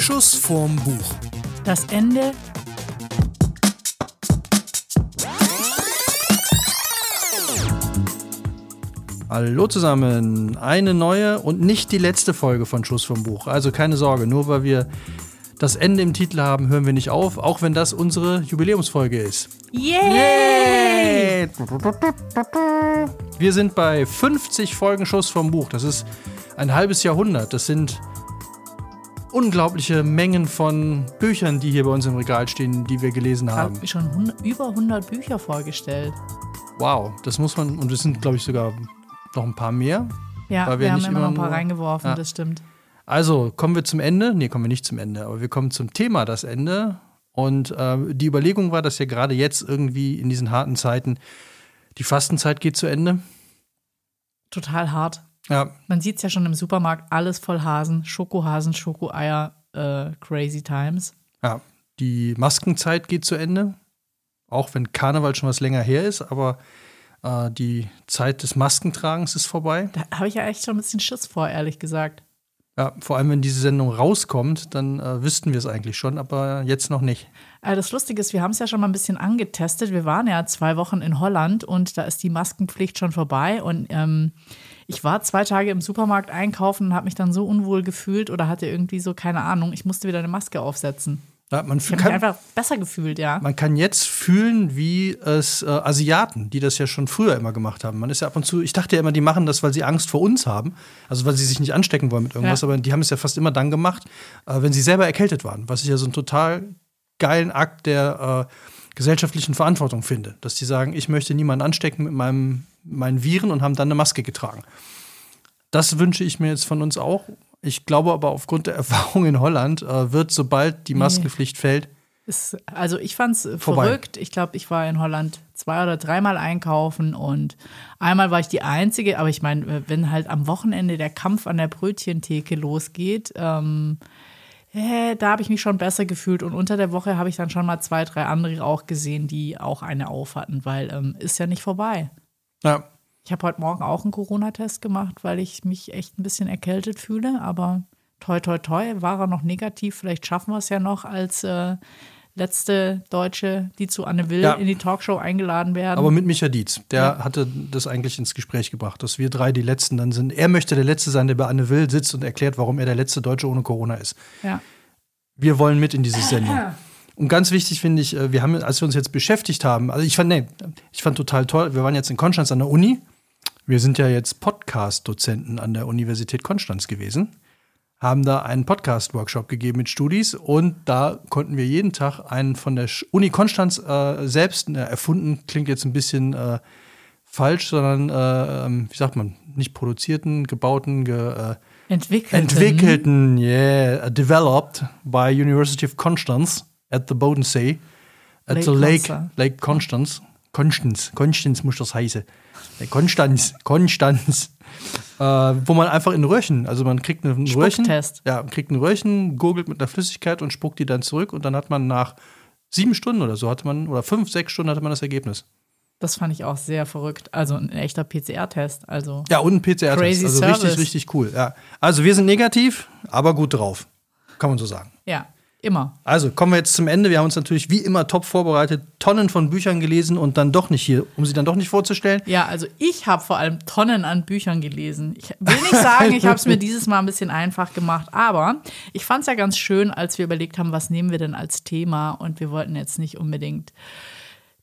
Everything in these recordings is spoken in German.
Schuss vorm Buch. Das Ende Hallo zusammen, eine neue und nicht die letzte Folge von Schuss vom Buch. Also keine Sorge, nur weil wir das Ende im Titel haben, hören wir nicht auf, auch wenn das unsere Jubiläumsfolge ist. Yay! Wir sind bei 50 Folgen Schuss vom Buch. Das ist ein halbes Jahrhundert. Das sind unglaubliche Mengen von Büchern, die hier bei uns im Regal stehen, die wir gelesen Ich haben. habe schon über 100 Bücher vorgestellt. Wow, das muss man, und es sind, glaube ich, sogar noch ein paar mehr. Ja, Weil wir, wir haben nicht immer noch ein paar nur- reingeworfen, Ja. das stimmt. Also kommen wir zum Ende. Nee, kommen wir nicht zum Ende, aber wir kommen zum Thema das Ende. Und äh, die Überlegung war, dass ja gerade jetzt irgendwie in diesen harten Zeiten die Fastenzeit geht zu Ende. Total hart. Ja, Man sieht es ja schon im Supermarkt, alles voll Hasen, Schokohasen, Schokoeier, äh, Crazy Times. ja. Die Maskenzeit geht zu Ende. Auch wenn Karneval schon was länger her ist, aber äh, die Zeit des Maskentragens ist vorbei. Da habe ich ja echt schon ein bisschen Schiss vor, ehrlich gesagt. Ja, vor allem, wenn diese Sendung rauskommt, dann äh, wüssten wir es eigentlich schon, aber jetzt noch nicht. Äh, Das Lustige ist, wir haben es ja schon mal ein bisschen angetestet. Wir waren ja zwei Wochen in Holland und da ist die Maskenpflicht schon vorbei. Und ähm, ich war zwei Tage im Supermarkt einkaufen und habe mich dann so unwohl gefühlt oder hatte irgendwie so, keine Ahnung, ich musste wieder eine Maske aufsetzen. Ja, man Ich habe mich kann, einfach besser gefühlt, ja. Man kann jetzt fühlen, wie es äh, Asiaten, die das ja schon früher immer gemacht haben. Man ist ja ab und zu, ich dachte ja immer, die machen das, weil sie Angst vor uns haben, also weil sie sich nicht anstecken wollen mit irgendwas, Ja. aber die haben es ja fast immer dann gemacht, äh, wenn sie selber erkältet waren, was ich ja so einen total geilen Akt der äh, gesellschaftlichen Verantwortung finde, dass die sagen, ich möchte niemanden anstecken mit meinem, meinen Viren und haben dann eine Maske getragen. Das wünsche ich mir jetzt von uns auch. Ich glaube aber aufgrund der Erfahrung in Holland äh, wird, sobald die Maskenpflicht fällt, Ist, also ich fand es Vorbei. verrückt. Ich glaube, ich war in Holland zwei oder dreimal einkaufen und einmal war ich die Einzige, aber ich meine, wenn halt am Wochenende der Kampf an der Brötchentheke losgeht, ähm, äh, da habe ich mich schon besser gefühlt und unter der Woche habe ich dann schon mal zwei, drei andere auch gesehen, die auch eine auf hatten, weil ähm, ist ja nicht vorbei. ja, Ich habe heute Morgen auch einen Corona-Test gemacht, weil ich mich echt ein bisschen erkältet fühle, aber toi, toi, toi, war er noch negativ. Vielleicht schaffen wir es ja noch als äh, letzte Deutsche, die zu Anne Will Ja. in die Talkshow eingeladen werden. Aber mit Micha Dietz, der hatte das eigentlich ins Gespräch gebracht, dass wir drei die Letzten dann sind. Er möchte der Letzte sein, der bei Anne Will sitzt und erklärt, warum er der letzte Deutsche ohne Corona ist. ja. Wir wollen mit in diese Sendung. Und ganz wichtig finde ich, äh, wir haben, als wir uns jetzt beschäftigt haben, also ich fand, nee, ich fand total toll, wir waren jetzt in Konstanz an der Uni. Wir sind ja jetzt Podcast-Dozenten an der Universität Konstanz gewesen, haben da einen Podcast-Workshop gegeben mit Studis und da konnten wir jeden Tag einen von der Uni Konstanz äh, selbst äh, erfunden, klingt jetzt ein bisschen äh, falsch, sondern, äh, ähm, wie sagt man, nicht produzierten, gebauten, ge, äh, Entwickelt. entwickelten, yeah, developed by University of Constance at the Bodensee, at Lake the Lake, Constance. Lake Constance. Konstanz, Konstanz muss das heißen. Konstanz, Konstanz. Äh, wo man einfach in Röhrchen, also man kriegt ein Röhrchen, ja, man kriegt ein Röhrchen, gurgelt mit einer Flüssigkeit und spuckt die dann zurück und dann hat man nach sieben Stunden oder so hatte man, oder fünf, sechs Stunden hatte man das Ergebnis. Das fand ich auch sehr verrückt. Also ein echter PCR-Test. Also Ja, und ein PCR-Test. Also Service. richtig, richtig cool. Ja. Also wir sind negativ, aber gut drauf. Kann man so sagen. ja, immer. Also kommen wir jetzt zum Ende. Wir haben uns natürlich wie immer top vorbereitet, Tonnen von Büchern gelesen und dann doch nicht hier, um sie dann doch nicht vorzustellen. Ja, also ich habe vor allem Tonnen an Büchern gelesen. Ich will nicht sagen, ich habe es mir dieses Mal ein bisschen einfach gemacht, aber ich fand es ja ganz schön, als wir überlegt haben, was nehmen wir denn als Thema und wir wollten jetzt nicht unbedingt.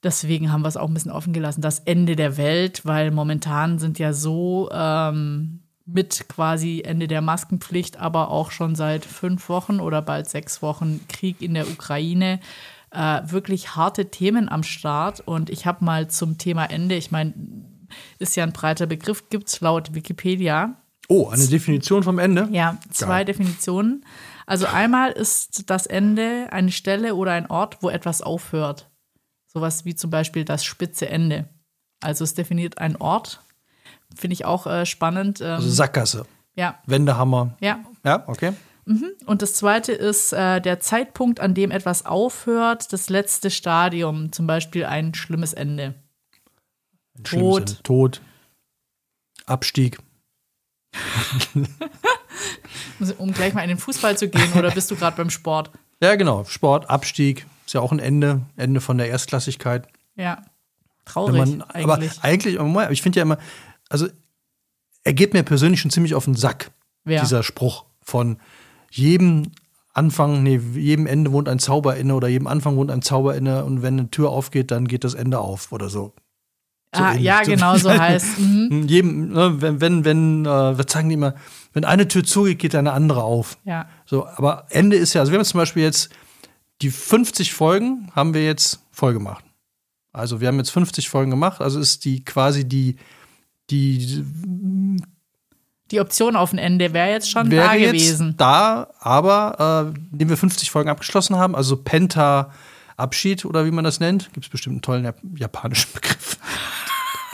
Deswegen haben wir es auch ein bisschen offen gelassen. Das Ende der Welt, weil momentan sind ja so ähm, mit quasi Ende der Maskenpflicht, aber auch schon seit fünf Wochen oder bald sechs Wochen Krieg in der Ukraine äh, wirklich harte Themen am Start. Und ich habe mal zum Thema Ende, ich meine, ist ja ein breiter Begriff, gibt es laut Wikipedia. Oh, eine Definition vom Ende. Ja, zwei Geil. Definitionen. Also einmal ist das Ende eine Stelle oder ein Ort, wo etwas aufhört. Sowas wie zum Beispiel das spitze Ende. Also es definiert einen Ort. Finde ich auch äh, spannend. Ähm, Also Sackgasse, ja, Wendehammer. ja. Ja, okay. Und das zweite ist äh, der Zeitpunkt, an dem etwas aufhört, das letzte Stadium, zum Beispiel ein schlimmes Ende. Ein schlimmes Tod. Ende. Tod. Abstieg. Um gleich mal in den Fußball zu gehen oder bist du gerade beim Sport? Ja, genau. Sport, Abstieg, ist ja auch ein Ende, Ende von der Erstklassigkeit. Ja. Traurig man, eigentlich. Aber eigentlich, ich finde ja immer, also er geht mir persönlich schon ziemlich auf den Sack, Wer? dieser Spruch von jedem Anfang, nee, jedem Ende wohnt ein Zauber inne oder jedem Anfang wohnt ein Zauber inne und wenn eine Tür aufgeht, dann geht das Ende auf oder so. So ah, ja, genau so heißt. Mhm. Jedem, ne, wenn, wenn, wenn, äh, was sagen die immer, wenn eine Tür zugeht, geht eine andere auf. Ja. So, aber Ende ist ja, also wir haben zum Beispiel jetzt die 50 Folgen haben wir jetzt voll gemacht. Also wir haben jetzt 50 Folgen gemacht, also ist die quasi die, die die Option auf ein Ende wäre jetzt schon wäre da jetzt gewesen. Da, aber äh, indem wir 50 Folgen abgeschlossen haben, also Penta Abschied oder wie man das nennt, gibt es bestimmt einen tollen japanischen Begriff.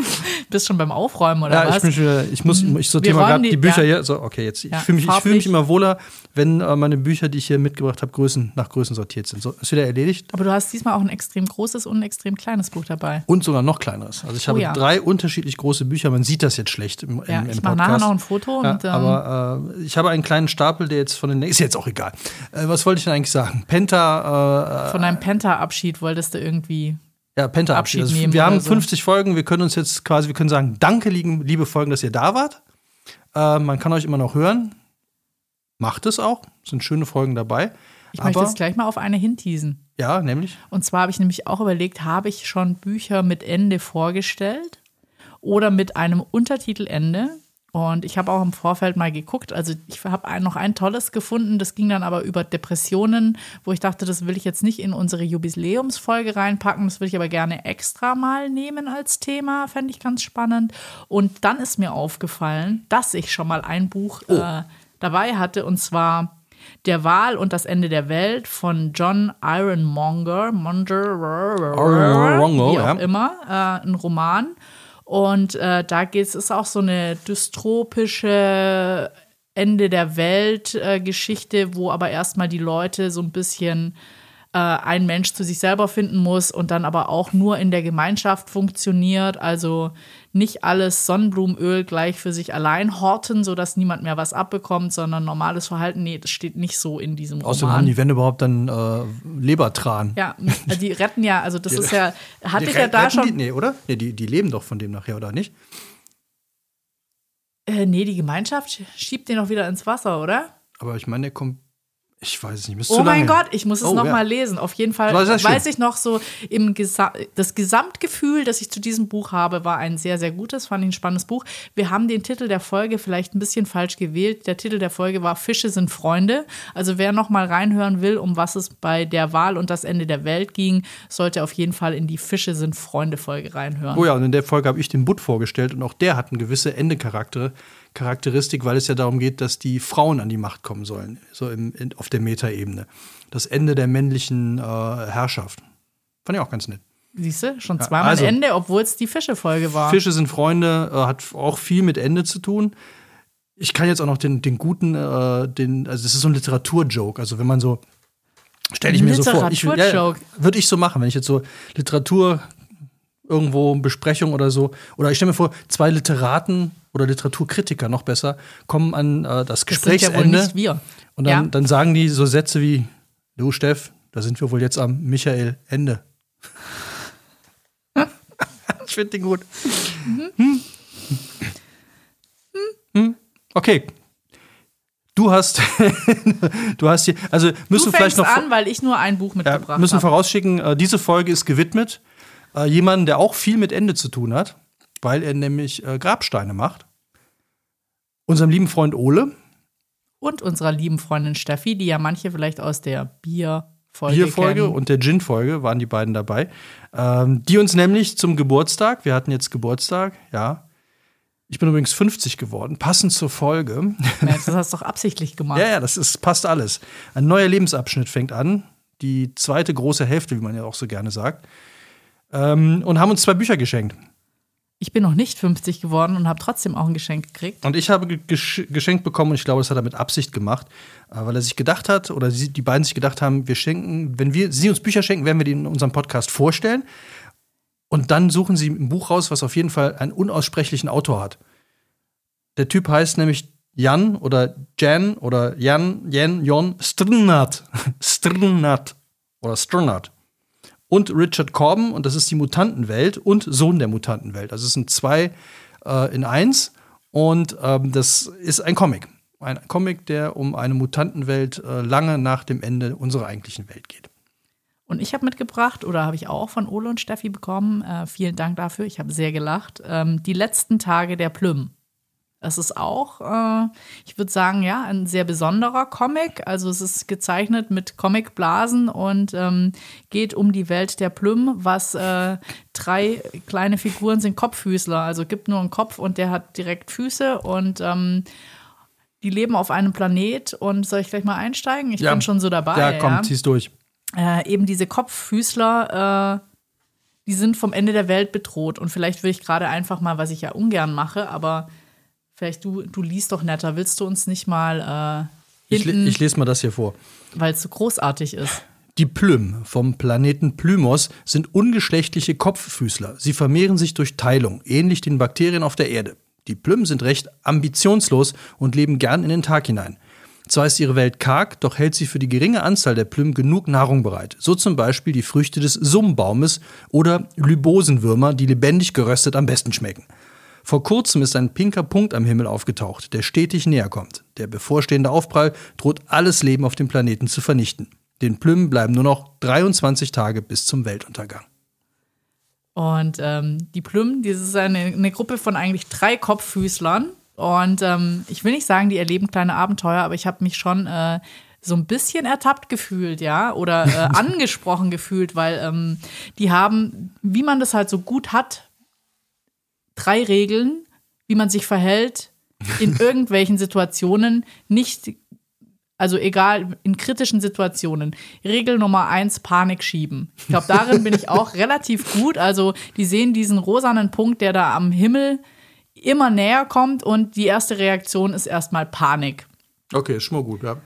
Bist schon beim Aufräumen oder ja, was? Ich, bin schon, ich muss, ich sortiere mal gerade die, die, Bücher ja. hier. So, okay, jetzt. Ja, ich fühle mich, fühl mich immer wohler, wenn äh, meine Bücher, die ich hier mitgebracht habe, Größen, nach Größen sortiert sind. So, ist wieder erledigt. Aber du hast diesmal auch ein extrem großes und ein extrem kleines Buch dabei. Und sogar noch kleineres. Also ich habe oh, ja. drei unterschiedlich große Bücher. Man sieht das jetzt schlecht im, im, ja, im ich mache nachher noch ein Foto. Und, ähm, aber äh, ich habe einen kleinen Stapel, der jetzt von den. Ist jetzt auch egal. Äh, was wollte ich denn eigentlich sagen? Penta. Äh, von deinem Penta-Abschied wolltest du irgendwie. Ja, Penta Abschied. Also, wir haben 50 so. Folgen. Wir können uns jetzt quasi, wir können sagen, danke, liebe Folgen, dass ihr da wart. Äh, man kann euch immer noch hören. Macht es auch. Es sind schöne Folgen dabei. Ich Aber, möchte jetzt gleich mal auf eine hinteasen. Ja, nämlich. Und zwar habe ich nämlich auch überlegt, habe ich schon Bücher mit Ende vorgestellt oder mit einem Untertitelende? Und ich habe auch im Vorfeld mal geguckt. Also ich habe noch ein tolles gefunden. Das ging dann aber über Depressionen, wo ich dachte, das will ich jetzt nicht in unsere Jubiläumsfolge reinpacken. Das will ich aber gerne extra mal nehmen als Thema. Fände ich ganz spannend. Und dann ist mir aufgefallen, dass ich schon mal ein Buch oh. äh, dabei hatte. Und zwar der Wahl und das Ende der Welt von John Ironmonger, Monger, wie auch immer, äh, ein Roman. Und äh, da geht es auch so eine dystropische Ende der Welt äh, wo aber erstmal die Leute so ein bisschen äh, ein Mensch zu sich selber finden muss und dann aber auch nur in der Gemeinschaft funktioniert. Also nicht alles Sonnenblumenöl gleich für sich allein horten, sodass niemand mehr was abbekommt, sondern normales Verhalten, nee, das steht nicht so in diesem Roman. Außerdem haben die, wenn überhaupt, dann äh, Lebertran. Ja, die retten ja, also das die, ist ja, hatte ich ja da schon. Die, nee, oder? Nee, die, die leben doch von dem nachher, oder nicht? Äh, nee, die Gemeinschaft schiebt den doch wieder ins Wasser, oder? Aber ich meine, der kommt ich weiß es nicht. Oh mein Gott, ich muss es oh, noch ja. lesen. Auf jeden Fall weiß ich noch so im Gesa das Gesamtgefühl, das ich zu diesem Buch habe, war ein sehr sehr gutes, fand ich ein spannendes Buch. Wir haben den Titel der Folge vielleicht ein bisschen falsch gewählt. Der Titel der Folge war Fische sind Freunde. Also wer noch mal reinhören will, um was es bei der Wahl und das Ende der Welt ging, sollte auf jeden Fall in die Fische sind Freunde Folge reinhören. Oh ja, und in der Folge habe ich den Butt vorgestellt und auch der hat eine gewisse Endecharakter. Charakteristik, weil es ja darum geht, dass die Frauen an die Macht kommen sollen, so im, in, auf der Metaebene. Das Ende der männlichen äh, Herrschaft. Fand ich auch ganz nett. Siehst du, schon zweimal ja, also, Ende, obwohl es die Fische-Folge war. Fische sind Freunde, äh, hat auch viel mit Ende zu tun. Ich kann jetzt auch noch den, den guten, äh, den, also das ist so ein Literatur-Joke. Also wenn man so, stelle ich mir so vor, ich, ja, würde ich so machen, wenn ich jetzt so Literatur irgendwo Besprechung oder so, oder ich stelle mir vor, zwei Literaten oder Literaturkritiker noch besser, kommen an äh, das Gesprächsende. Das sind ja wohl nicht wir. Und dann, ja. dann sagen die so Sätze wie, du Steff, da sind wir wohl jetzt am Michael Ende. ich finde den gut. Mhm. Hm? Hm? Okay. Du hast, du hast hier, also müssen du vielleicht noch an, weil ich nur ein Buch mitgebracht habe. Ja, müssen vorausschicken, äh, diese Folge ist gewidmet äh, jemanden, der auch viel mit Ende zu tun hat weil er nämlich äh, Grabsteine macht. Unserem lieben Freund Ole. Und unserer lieben Freundin Steffi, die ja manche vielleicht aus der Bierfolge Bierfolge und der Gin-Folge waren die beiden dabei. Ähm, die uns nämlich zum Geburtstag, wir hatten jetzt Geburtstag, ja. Ich bin übrigens 50 geworden, passend zur Folge. das hast du doch absichtlich gemacht. ja, ja, das ist, passt alles. Ein neuer Lebensabschnitt fängt an. Die zweite große Hälfte, wie man ja auch so gerne sagt. Ähm, und haben uns zwei Bücher geschenkt. Ich bin noch nicht 50 geworden und habe trotzdem auch ein Geschenk gekriegt. Und ich habe gesch geschenkt bekommen und ich glaube, das hat er mit Absicht gemacht, äh, weil er sich gedacht hat oder die beiden sich gedacht haben, wir schenken, wenn wir sie uns Bücher schenken, werden wir die in unserem Podcast vorstellen. Und dann suchen sie ein Buch raus, was auf jeden Fall einen unaussprechlichen Autor hat. Der Typ heißt nämlich Jan oder Jan oder Jan, Jan, Jon Strnat. Strnat oder Strnat. Und Richard Corbin, und das ist die Mutantenwelt und Sohn der Mutantenwelt. Also es sind zwei äh, in eins. Und ähm, das ist ein Comic. Ein Comic, der um eine Mutantenwelt äh, lange nach dem Ende unserer eigentlichen Welt geht. Und ich habe mitgebracht, oder habe ich auch von Ole und Steffi bekommen, äh, vielen Dank dafür, ich habe sehr gelacht, ähm, die letzten Tage der Plüm. Es ist auch, äh, ich würde sagen, ja, ein sehr besonderer Comic. Also es ist gezeichnet mit Comicblasen und ähm, geht um die Welt der Plüm, was äh, drei kleine Figuren sind Kopffüßler. Also gibt nur einen Kopf und der hat direkt Füße und ähm, die leben auf einem Planet. Und soll ich gleich mal einsteigen? Ich Ja. bin schon so dabei. Ja, komm, ja? zieh's durch. äh, eben diese Kopffüßler, äh, die sind vom Ende der Welt bedroht. Und vielleicht will ich gerade einfach mal, was ich ja ungern mache, aber vielleicht du, du liest doch netter. Willst du uns nicht mal äh, Ich, hinten, ich lese mal das hier vor. weil es so großartig ist. Die Plym vom Planeten Plymos sind ungeschlechtliche Kopffüßler. Sie vermehren sich durch Teilung, ähnlich den Bakterien auf der Erde. Die Plym sind recht ambitionslos und leben gern in den Tag hinein. Zwar ist ihre Welt karg, doch hält sie für die geringe Anzahl der Plym genug Nahrung bereit. So zum Beispiel die Früchte des Summbaumes oder Lybosenwürmer, die lebendig geröstet am besten schmecken. Vor kurzem ist ein pinker Punkt am Himmel aufgetaucht, der stetig näher kommt. Der bevorstehende Aufprall droht alles Leben auf dem Planeten zu vernichten. Den Plüm bleiben nur noch 23 Tage bis zum Weltuntergang. Und ähm, die Plüm, das ist eine, eine Gruppe von eigentlich drei Kopffüßlern. Und ähm, ich will nicht sagen, die erleben kleine Abenteuer, aber ich habe mich schon äh, so ein bisschen ertappt gefühlt, ja, oder äh, angesprochen gefühlt, weil ähm, die haben, wie man das halt so gut hat, drei Regeln, wie man sich verhält in irgendwelchen Situationen, nicht also egal, in kritischen Situationen. Regel Nummer eins, Panik schieben. Ich glaube, darin bin ich auch relativ gut. Also die sehen diesen rosanen Punkt, der da am Himmel immer näher kommt und die erste Reaktion ist erstmal Panik. Okay, ist schon mal gut, ja.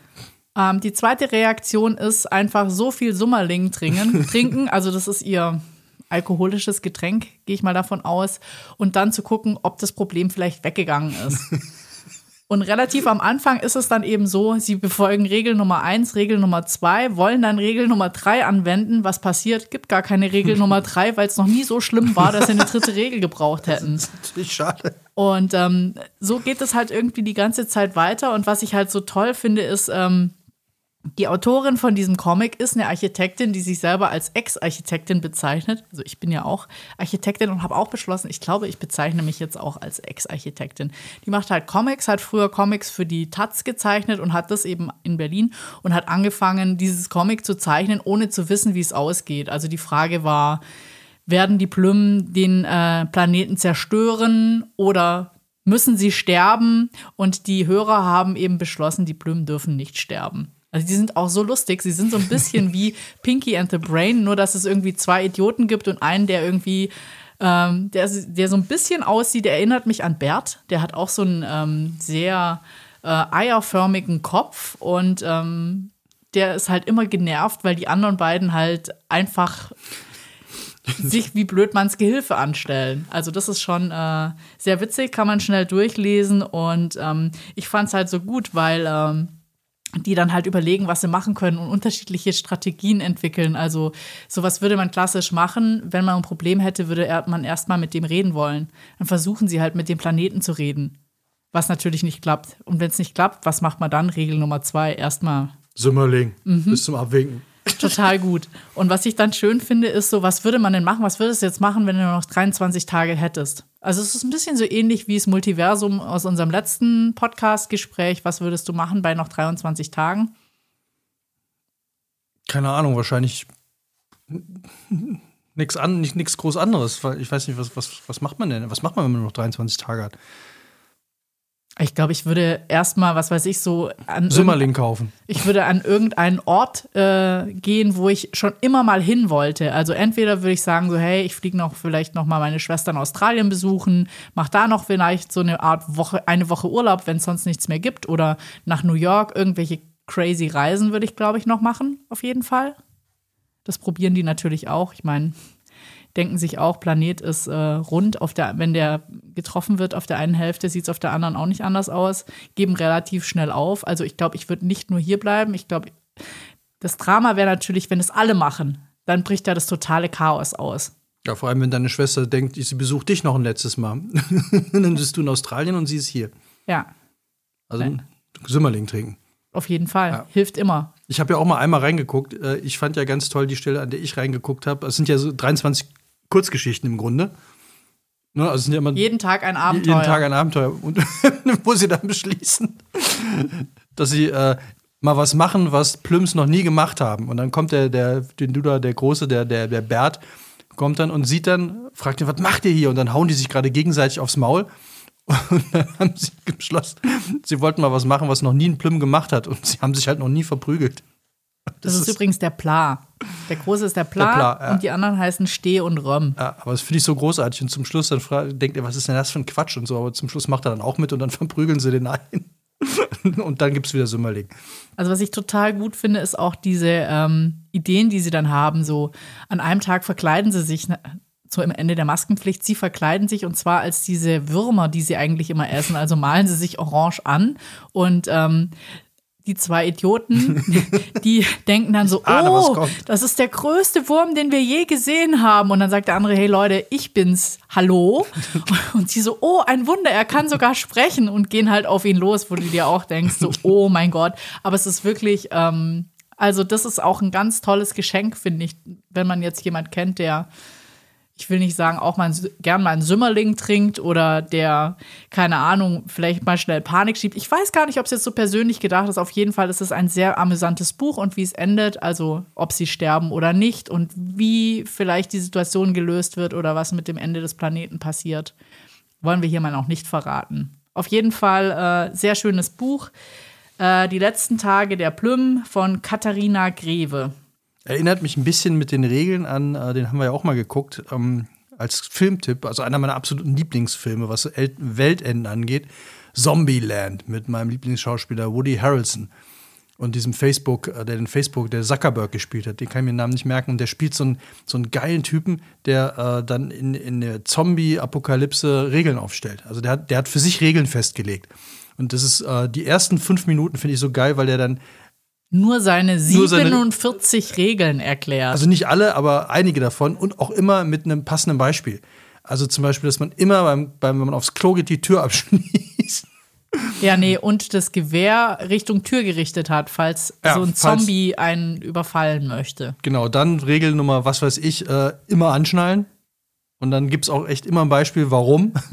Ähm, die zweite Reaktion ist einfach so viel Summerling trinken, trinken. Also das ist ihr alkoholisches Getränk, gehe ich mal davon aus. Und dann zu gucken, ob das Problem vielleicht weggegangen ist. Und relativ am Anfang ist es dann eben so, sie befolgen Regel Nummer eins, Regel Nummer zwei, wollen dann Regel Nummer drei anwenden. Was passiert? Gibt gar keine Regel Nummer drei, weil es noch nie so schlimm war, dass sie eine dritte Regel gebraucht hätten. Natürlich schade. Und ähm, so geht es halt irgendwie die ganze Zeit weiter. Und was ich halt so toll finde, ist, ähm, die Autorin von diesem Comic ist eine Architektin, die sich selber als Ex-Architektin bezeichnet. Also ich bin ja auch Architektin und habe auch beschlossen, ich glaube, ich bezeichne mich jetzt auch als Ex-Architektin. Die macht halt Comics, hat früher Comics für die Taz gezeichnet und hat das eben in Berlin und hat angefangen, dieses Comic zu zeichnen, ohne zu wissen, wie es ausgeht. Also die Frage war, werden die Plüm den äh, Planeten zerstören oder müssen sie sterben? Und die Hörer haben eben beschlossen, die Plüm dürfen nicht sterben. Also die sind auch so lustig. Sie sind so ein bisschen wie Pinky and the Brain, nur dass es irgendwie zwei Idioten gibt und einen, der irgendwie, ähm, der, der so ein bisschen aussieht, der erinnert mich an Bert. Der hat auch so einen ähm, sehr äh, eierförmigen Kopf und ähm, der ist halt immer genervt, weil die anderen beiden halt einfach sich wie blöd man's Gehilfe anstellen. Also das ist schon äh, sehr witzig, kann man schnell durchlesen und ähm, ich fand's halt so gut, weil ähm, die dann halt überlegen, was sie machen können und unterschiedliche Strategien entwickeln. Also sowas würde man klassisch machen. Wenn man ein Problem hätte, würde man erstmal mit dem reden wollen. Dann versuchen sie halt mit dem Planeten zu reden. Was natürlich nicht klappt. Und wenn es nicht klappt, was macht man dann? Regel Nummer zwei, erstmal Sümmerling. Bis zum Abwinken. Total gut. Und was ich dann schön finde, ist so, was würde man denn machen? Was würdest du jetzt machen, wenn du nur noch 23 Tage hättest? Also es ist ein bisschen so ähnlich wie das Multiversum aus unserem letzten Podcast-Gespräch. Was würdest du machen bei noch 23 Tagen? Keine Ahnung, wahrscheinlich nichts an, nicht, groß anderes. Ich weiß nicht, was, was, was macht man denn? Was macht man, wenn man nur noch 23 Tage hat? Ich glaube, ich würde erstmal, was weiß ich, so an Sümmerling kaufen. Ich würde an irgendeinen Ort äh, gehen, wo ich schon immer mal hin wollte. Also entweder würde ich sagen, so, hey, ich fliege noch vielleicht noch mal meine Schwester in Australien besuchen, mach da noch vielleicht so eine Art Woche, eine Woche Urlaub, wenn es sonst nichts mehr gibt. Oder nach New York, irgendwelche crazy Reisen würde ich, glaube ich, noch machen, auf jeden Fall. Das probieren die natürlich auch. Ich meine, denken sich auch, Planet ist äh, rund. Auf der, wenn der getroffen wird auf der einen Hälfte, sieht es auf der anderen auch nicht anders aus. Geben relativ schnell auf. Also ich glaube, ich würde nicht nur hier bleiben. Ich glaube, das Drama wäre natürlich, wenn es alle machen, dann bricht da das totale Chaos aus. Ja, vor allem, wenn deine Schwester denkt, sie besucht dich noch ein letztes Mal. dann bist du in Australien und sie ist hier. Ja. Also Nein. Sümmerling trinken. Auf jeden Fall. Ja. Hilft immer. Ich habe ja auch mal einmal reingeguckt. Äh, ich fand ja ganz toll die Stelle, an der ich reingeguckt habe. Es sind ja so 23 Kurzgeschichten im Grunde. Ne, also sind ja immer jeden Tag ein Abenteuer. Jeden Tag ein Abenteuer. Und wo sie dann beschließen, dass sie äh, mal was machen, was Plüms noch nie gemacht haben. Und dann kommt der, der, den Duda, der Große, der, der, der Bert, kommt dann und sieht dann, fragt ihn, was macht ihr hier? Und dann hauen die sich gerade gegenseitig aufs Maul. Und dann haben sie beschlossen, sie wollten mal was machen, was noch nie ein Plüm gemacht hat. Und sie haben sich halt noch nie verprügelt. Das, das ist, ist, übrigens der Pla. Der große ist der Pla, der Pla ja. und die anderen heißen Steh und Röm. Ja, aber das finde ich so großartig. Und zum Schluss dann denkt er, was ist denn das für ein Quatsch und so. Aber zum Schluss macht er dann auch mit und dann verprügeln sie den ein. und dann gibt es wieder Sümmerling. Also, was ich total gut finde, ist auch diese ähm, Ideen, die sie dann haben. So, an einem Tag verkleiden sie sich so am Ende der Maskenpflicht, sie verkleiden sich und zwar als diese Würmer, die sie eigentlich immer essen. Also malen sie sich orange an und ähm, die zwei Idioten, die denken dann so, ahne, oh, das ist der größte Wurm, den wir je gesehen haben. Und dann sagt der andere, hey Leute, ich bin's, hallo. Und sie so, oh, ein Wunder, er kann sogar sprechen und gehen halt auf ihn los, wo du dir auch denkst, so, oh mein Gott. Aber es ist wirklich, ähm, also das ist auch ein ganz tolles Geschenk, finde ich, wenn man jetzt jemand kennt, der ich will nicht sagen, auch mal gern mal einen Sümmerling trinkt oder der, keine Ahnung, vielleicht mal schnell Panik schiebt. Ich weiß gar nicht, ob es jetzt so persönlich gedacht ist. Auf jeden Fall ist es ein sehr amüsantes Buch und wie es endet, also ob sie sterben oder nicht und wie vielleicht die Situation gelöst wird oder was mit dem Ende des Planeten passiert, wollen wir hier mal noch nicht verraten. Auf jeden Fall äh, sehr schönes Buch. Äh, die letzten Tage der Plüm von Katharina Greve. Erinnert mich ein bisschen mit den Regeln an, äh, den haben wir ja auch mal geguckt, ähm, als Filmtipp, also einer meiner absoluten Lieblingsfilme, was El Weltenden angeht, Zombieland mit meinem Lieblingsschauspieler Woody Harrelson und diesem Facebook, äh, der den Facebook, der Zuckerberg gespielt hat, den kann ich mir den Namen nicht merken, und der spielt so einen, so einen geilen Typen, der äh, dann in, in der Zombie-Apokalypse Regeln aufstellt. Also der hat, der hat für sich Regeln festgelegt. Und das ist, äh, die ersten fünf Minuten finde ich so geil, weil der dann nur seine 47 seine, Regeln erklärt. Also nicht alle, aber einige davon und auch immer mit einem passenden Beispiel. Also zum Beispiel, dass man immer beim, beim wenn man aufs Klo geht, die Tür abschließt. Ja, nee, und das Gewehr Richtung Tür gerichtet hat, falls ja, so ein Zombie falls, einen überfallen möchte. Genau, dann Regelnummer, was weiß ich, äh, immer anschnallen. Und dann gibt es auch echt immer ein Beispiel, warum.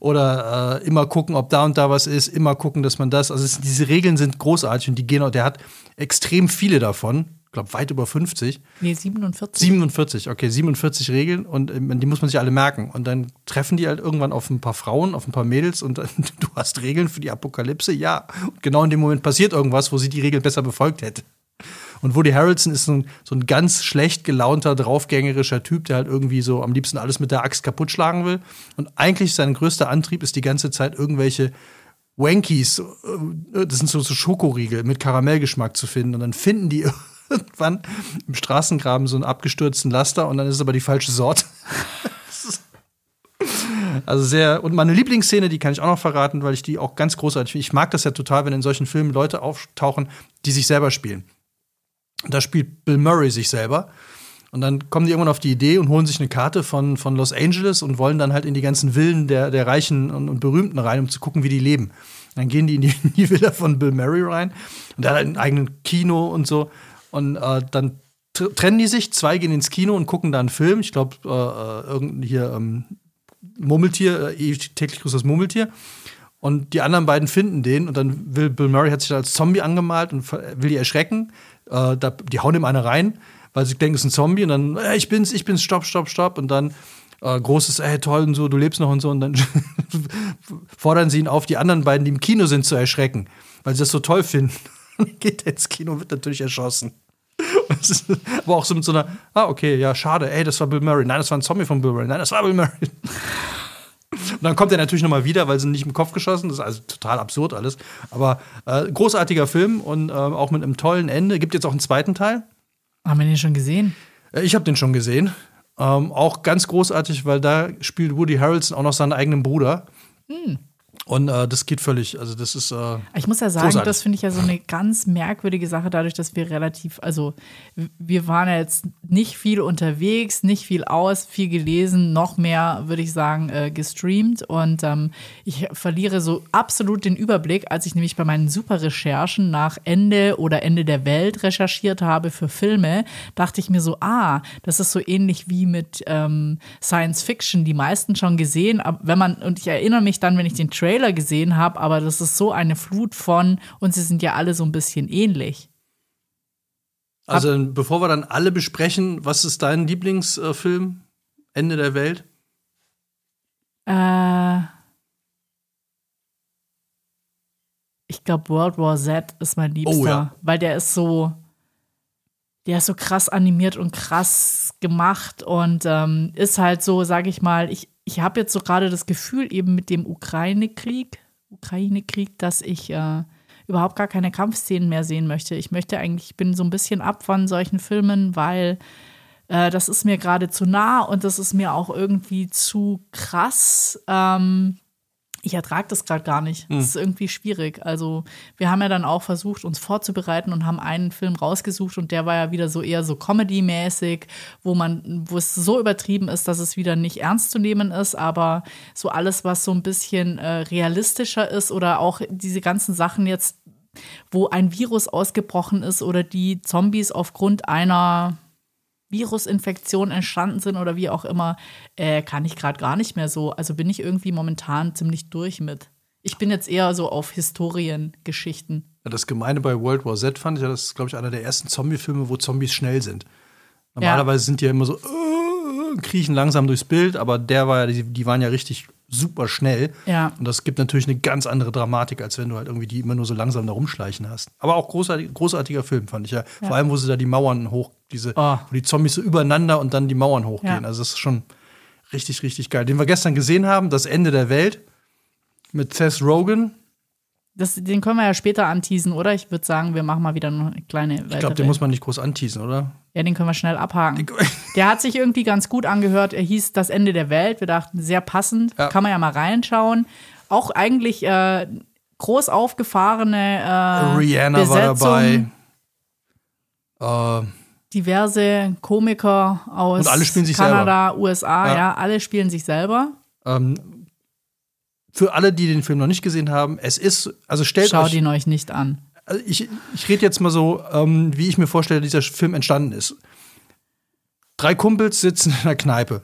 oder äh, immer gucken, ob da und da was ist, immer gucken, dass man das. Also es, diese Regeln sind großartig und die gehen auch, der hat extrem viele davon. Ich glaube, weit über 50. Nee, 47. 47, okay, 47 Regeln und äh, die muss man sich alle merken. Und dann treffen die halt irgendwann auf ein paar Frauen, auf ein paar Mädels und äh, du hast Regeln für die Apokalypse, ja. Und genau in dem Moment passiert irgendwas, wo sie die Regeln besser befolgt hätte. Und Woody Harrelson ist so ein, so ein ganz schlecht gelaunter, draufgängerischer Typ, der halt irgendwie so am liebsten alles mit der Axt kaputt schlagen will. Und eigentlich sein größter Antrieb ist die ganze Zeit irgendwelche Wankies, äh, das sind so, so Schokoriegel mit Karamellgeschmack zu finden. Und dann finden die irgendwann im Straßengraben so einen abgestürzten Laster und dann ist es aber die falsche Sorte. Also sehr, und meine Lieblingsszene, die kann ich auch noch verraten, weil ich die auch ganz großartig finde. Ich mag das ja total, wenn in solchen Filmen Leute auftauchen, die sich selber spielen. Da spielt Bill Murray sich selber. Und dann kommen die irgendwann auf die Idee und holen sich eine Karte von, von Los Angeles und wollen dann halt in die ganzen Villen der, der Reichen und, und Berühmten rein, um zu gucken, wie die leben. Dann gehen die in die, in die Villa von Bill Murray rein und der hat halt einen eigenen Kino und so. Und äh, dann trennen die sich, zwei gehen ins Kino und gucken da einen Film. Ich glaube, äh, äh, irgendein hier ähm, Murmeltier, äh, täglich grüßt das Murmeltier. Und die anderen beiden finden den und dann will Bill Murray hat sich als Zombie angemalt und will die erschrecken. Äh, da, die hauen ihm eine rein, weil sie denken, es ist ein Zombie und dann, äh, ich bin's, ich bin's, stopp, stopp, stopp. Und dann äh, großes, ey, toll und so, du lebst noch und so. Und dann fordern sie ihn auf, die anderen beiden, die im Kino sind, zu erschrecken, weil sie das so toll finden. geht ins Kino, wird natürlich erschossen. aber auch so mit so einer, ah, okay, ja, schade, ey, das war Bill Murray. Nein, das war ein Zombie von Bill Murray. Nein, das war Bill Murray. Und dann kommt er natürlich nochmal wieder, weil sie nicht im Kopf geschossen. Das ist also total absurd alles. Aber äh, großartiger Film und äh, auch mit einem tollen Ende. Gibt jetzt auch einen zweiten Teil. Haben wir den schon gesehen? Äh, ich habe den schon gesehen. Ähm, auch ganz großartig, weil da spielt Woody Harrelson auch noch seinen eigenen Bruder. Und äh, das geht völlig, also das ist. Äh, Ich muss ja sagen, Großartig. das finde ich ja so eine ganz merkwürdige Sache, dadurch, dass wir relativ, also wir waren ja jetzt nicht viel unterwegs, nicht viel aus, viel gelesen, noch mehr, würde ich sagen, äh, gestreamt. Und ähm, ich verliere so absolut den Überblick, als ich nämlich bei meinen super Recherchen nach Ende oder Ende der Welt recherchiert habe für Filme, dachte ich mir so, ah, das ist so ähnlich wie mit ähm, Science Fiction, die meisten schon gesehen, aber wenn man, und ich erinnere mich dann, wenn ich den Trailer gesehen habe, aber das ist so eine Flut von, und sie sind ja alle so ein bisschen ähnlich. also, bevor wir dann alle besprechen, was ist dein Lieblingsfilm? Ende der Welt? Äh, ich glaube, World War Z ist mein Liebster, Oh, ja. weil der ist so, der ist so krass animiert und krass gemacht und ähm, ist halt so, sage ich mal, ich, ich habe jetzt so gerade das Gefühl eben mit dem Ukraine-Krieg, Ukraine-Krieg, dass ich äh, überhaupt gar keine Kampfszenen mehr sehen möchte. Ich möchte eigentlich, ich bin so ein bisschen ab von solchen Filmen, weil äh, das ist mir gerade zu nah und das ist mir auch irgendwie zu krass. Ähm, ich ertrage das gerade gar nicht. Das ist irgendwie schwierig. Also, wir haben ja dann auch versucht, uns vorzubereiten und haben einen Film rausgesucht und der war ja wieder so eher so Comedy-mäßig, wo man, wo es so übertrieben ist, dass es wieder nicht ernst zu nehmen ist, aber so alles, was so ein bisschen äh, realistischer ist oder auch diese ganzen Sachen jetzt, wo ein Virus ausgebrochen ist oder die Zombies aufgrund einer Virusinfektion entstanden sind oder wie auch immer, äh, kann ich gerade gar nicht mehr so. Also bin ich irgendwie momentan ziemlich durch mit. Ich bin jetzt eher so auf Historiengeschichten. Ja, das Gemeine bei World War Z fand ich ja, das ist, glaube ich, einer der ersten Zombie-Filme, wo Zombies schnell sind. Normalerweise sind die ja immer so, äh, kriechen langsam durchs Bild, aber der war ja, die, die waren ja richtig super schnell. Ja. Und das gibt natürlich eine ganz andere Dramatik, als wenn du halt irgendwie die immer nur so langsam da rumschleichen hast. Aber auch großartig, großartiger Film, fand ich ja. Vor allem, wo sie da die Mauern hoch, diese, Oh. wo die Zombies so übereinander und dann die Mauern hochgehen. Ja. Also das ist schon richtig, richtig geil. Den wir gestern gesehen haben, Das Ende der Welt mit Seth Rogen. Das, den können wir ja später anteasen, oder? Ich würde sagen, wir machen mal wieder eine kleine. Ich glaube, den muss man nicht groß anteasen, oder? Ja, den können wir schnell abhaken. Der hat sich irgendwie ganz gut angehört. Er hieß Das Ende der Welt. Wir dachten, sehr passend. Ja. Kann man ja mal reinschauen. Auch eigentlich äh, groß aufgefahrene äh, Rihanna Besetzung. war dabei. Äh, diverse Komiker aus Kanada, USA, Ja. ja. alle spielen sich selber. ähm, für alle, die den Film noch nicht gesehen haben, es ist, also stellt Schaut euch, ihn euch nicht an. also ich, ich rede jetzt mal so, ähm, wie ich mir vorstelle, dieser Film entstanden ist. Drei Kumpels sitzen in einer Kneipe,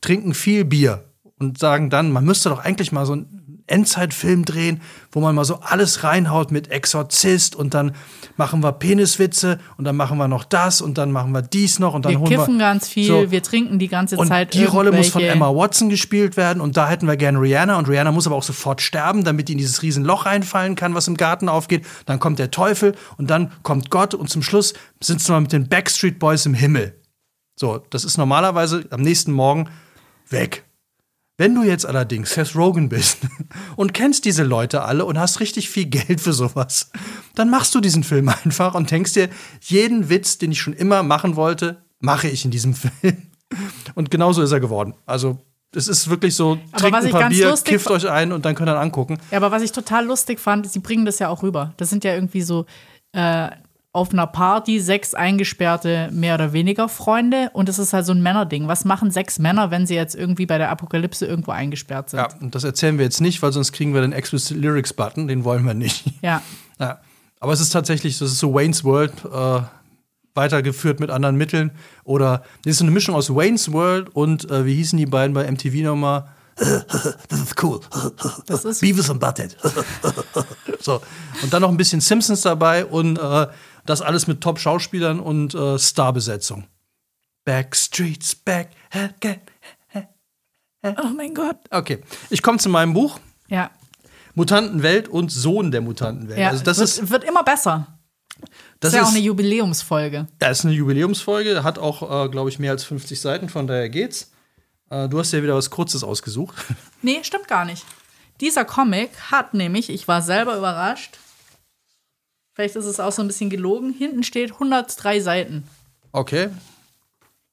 trinken viel Bier und sagen dann, man müsste doch eigentlich mal so einen Endzeitfilm drehen, wo man mal so alles reinhaut mit Exorzist und dann machen wir Peniswitze und dann machen wir noch das und dann machen wir dies noch und dann Wir holen kiffen wir ganz viel, So. wir trinken die ganze und Zeit die Rolle muss von Emma Watson gespielt werden und da hätten wir gerne Rihanna und Rihanna muss aber auch sofort sterben, damit die in dieses riesen Loch reinfallen kann, was im Garten aufgeht. Dann kommt der Teufel und dann kommt Gott und zum Schluss sind sie mal mit den Backstreet Boys im Himmel. So, das ist normalerweise am nächsten Morgen weg. Wenn du jetzt allerdings Seth Rogen bist und kennst diese Leute alle und hast richtig viel Geld für sowas, dann machst du diesen Film einfach und denkst dir, jeden Witz, den ich schon immer machen wollte, mache ich in diesem Film. Und genauso ist er geworden. Also, es ist wirklich so, trinkt was ein ich paar ganz Bier, kifft euch ein und dann könnt ihr angucken. Ja, aber was ich total lustig fand, sie bringen das ja auch rüber. Das sind ja irgendwie so äh, auf einer Party sechs eingesperrte mehr oder weniger Freunde und es ist halt so ein Männerding. Was machen sechs Männer, wenn sie jetzt irgendwie bei der Apokalypse irgendwo eingesperrt sind? Ja, und das erzählen wir jetzt nicht, weil sonst kriegen wir den Explicit Lyrics Button, den wollen wir nicht. Ja. Ja. Aber es ist tatsächlich, das ist so Wayne's World äh, weitergeführt mit anderen Mitteln. Oder das ist so eine Mischung aus Wayne's World und äh, wie hießen die beiden bei MTV nochmal? das ist cool. Das ist Beavis and Butthead. so. Und dann noch ein bisschen Simpsons dabei und äh, das alles mit Top-Schauspielern und äh, Starbesetzung. Backstreets back again. Oh mein Gott. Okay, ich komme zu meinem Buch. Ja. Mutantenwelt und Sohn der Mutantenwelt. ja also das wird, ist wird immer besser. das ist ja auch eine Jubiläumsfolge. ja, ist eine Jubiläumsfolge, hat auch, äh, glaube ich, mehr als 50 Seiten, von daher geht's. Äh, du hast ja wieder was Kurzes ausgesucht. Nee, stimmt gar nicht. Dieser Comic hat nämlich, ich war selber überrascht, vielleicht ist es auch so ein bisschen gelogen, hinten steht 103 Seiten. Okay.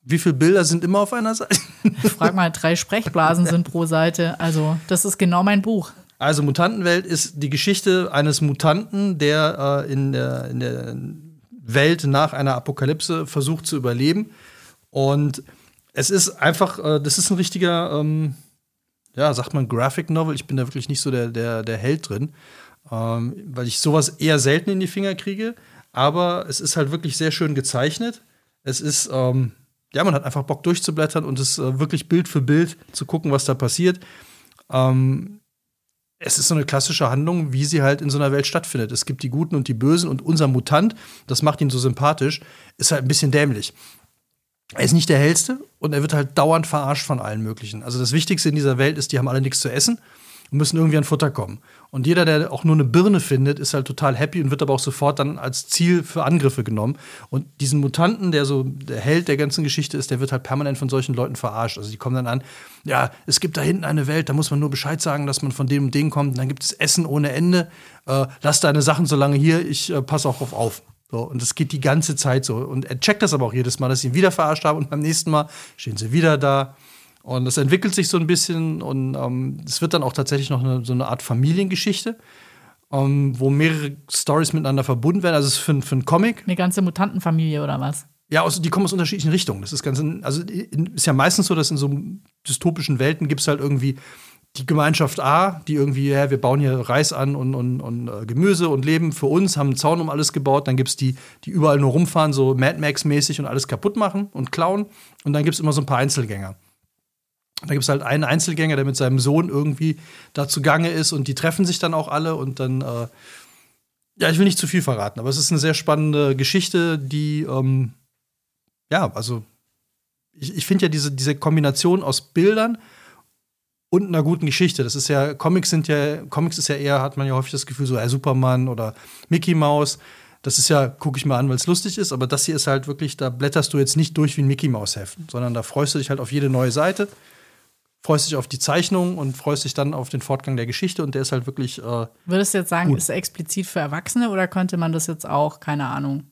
Wie viele Bilder sind immer auf einer Seite? Frag mal, drei Sprechblasen sind pro Seite. Also, das ist genau mein Buch. Also, Mutantenwelt ist die Geschichte eines Mutanten, der äh, in, der, in der Welt nach einer Apokalypse versucht zu überleben. Und es ist einfach, äh, das ist ein richtiger, ähm, ja, sagt man Graphic Novel. Ich bin da wirklich nicht so der, der, der Held drin, ähm, weil ich sowas eher selten in die Finger kriege. Aber es ist halt wirklich sehr schön gezeichnet. Es ist, ähm, ja, man hat einfach Bock durchzublättern und es äh, wirklich Bild für Bild zu gucken, was da passiert. Ähm, es ist so eine klassische Handlung, wie sie halt in so einer Welt stattfindet. Es gibt die Guten und die Bösen und unser Mutant, das macht ihn so sympathisch, ist halt ein bisschen dämlich. Er ist nicht der hellste und er wird halt dauernd verarscht von allen möglichen. Also das Wichtigste in dieser Welt ist, die haben alle nichts zu essen und müssen irgendwie an Futter kommen. Und jeder, der auch nur eine Birne findet, ist halt total happy und wird aber auch sofort dann als Ziel für Angriffe genommen. Und diesen Mutanten, der so der Held der ganzen Geschichte ist, der wird halt permanent von solchen Leuten verarscht. Also die kommen dann an, ja, es gibt da hinten eine Welt, da muss man nur Bescheid sagen, dass man von dem und dem kommt. Und dann gibt es Essen ohne Ende. Äh, lass deine Sachen so lange hier, ich äh, passe auch auf auf. So, und das geht die ganze Zeit so. Und er checkt das aber auch jedes Mal, dass sie ihn wieder verarscht haben und beim nächsten Mal stehen sie wieder da. Und das entwickelt sich so ein bisschen und ähm, es wird dann auch tatsächlich noch eine, so eine Art Familiengeschichte, ähm, wo mehrere Stories miteinander verbunden werden. Also es ist für, für einen Comic. Eine ganze Mutantenfamilie oder was? Ja, also die kommen aus unterschiedlichen Richtungen. Das ist ganz, also ist ja meistens so, dass in so dystopischen Welten gibt es halt irgendwie die Gemeinschaft A, die irgendwie, ja, wir bauen hier Reis an und, und, und äh, Gemüse und leben für uns, haben einen Zaun um alles gebaut. Dann gibt es die, die überall nur rumfahren, so Mad Max-mäßig und alles kaputt machen und klauen. Und dann gibt es immer so ein paar Einzelgänger. Da gibt es halt einen Einzelgänger, der mit seinem Sohn irgendwie da zugange ist und die treffen sich dann auch alle und dann, äh, ja, ich will nicht zu viel verraten, aber es ist eine sehr spannende Geschichte, die, ähm, ja, also ich, ich finde ja diese, diese Kombination aus Bildern und einer guten Geschichte. Das ist ja, Comics sind ja, Comics ist ja eher, hat man ja häufig das Gefühl, so ja, Superman oder Mickey Mouse. Das ist ja, gucke ich mal an, weil es lustig ist, aber das hier ist halt wirklich, da blätterst du jetzt nicht durch wie ein Mickey Mouse Heft, sondern da freust du dich halt auf jede neue Seite freust dich auf die Zeichnung und freust dich dann auf den Fortgang der Geschichte und der ist halt wirklich. Äh, Würdest du jetzt sagen, gut. ist er explizit für Erwachsene oder könnte man das jetzt auch, keine Ahnung,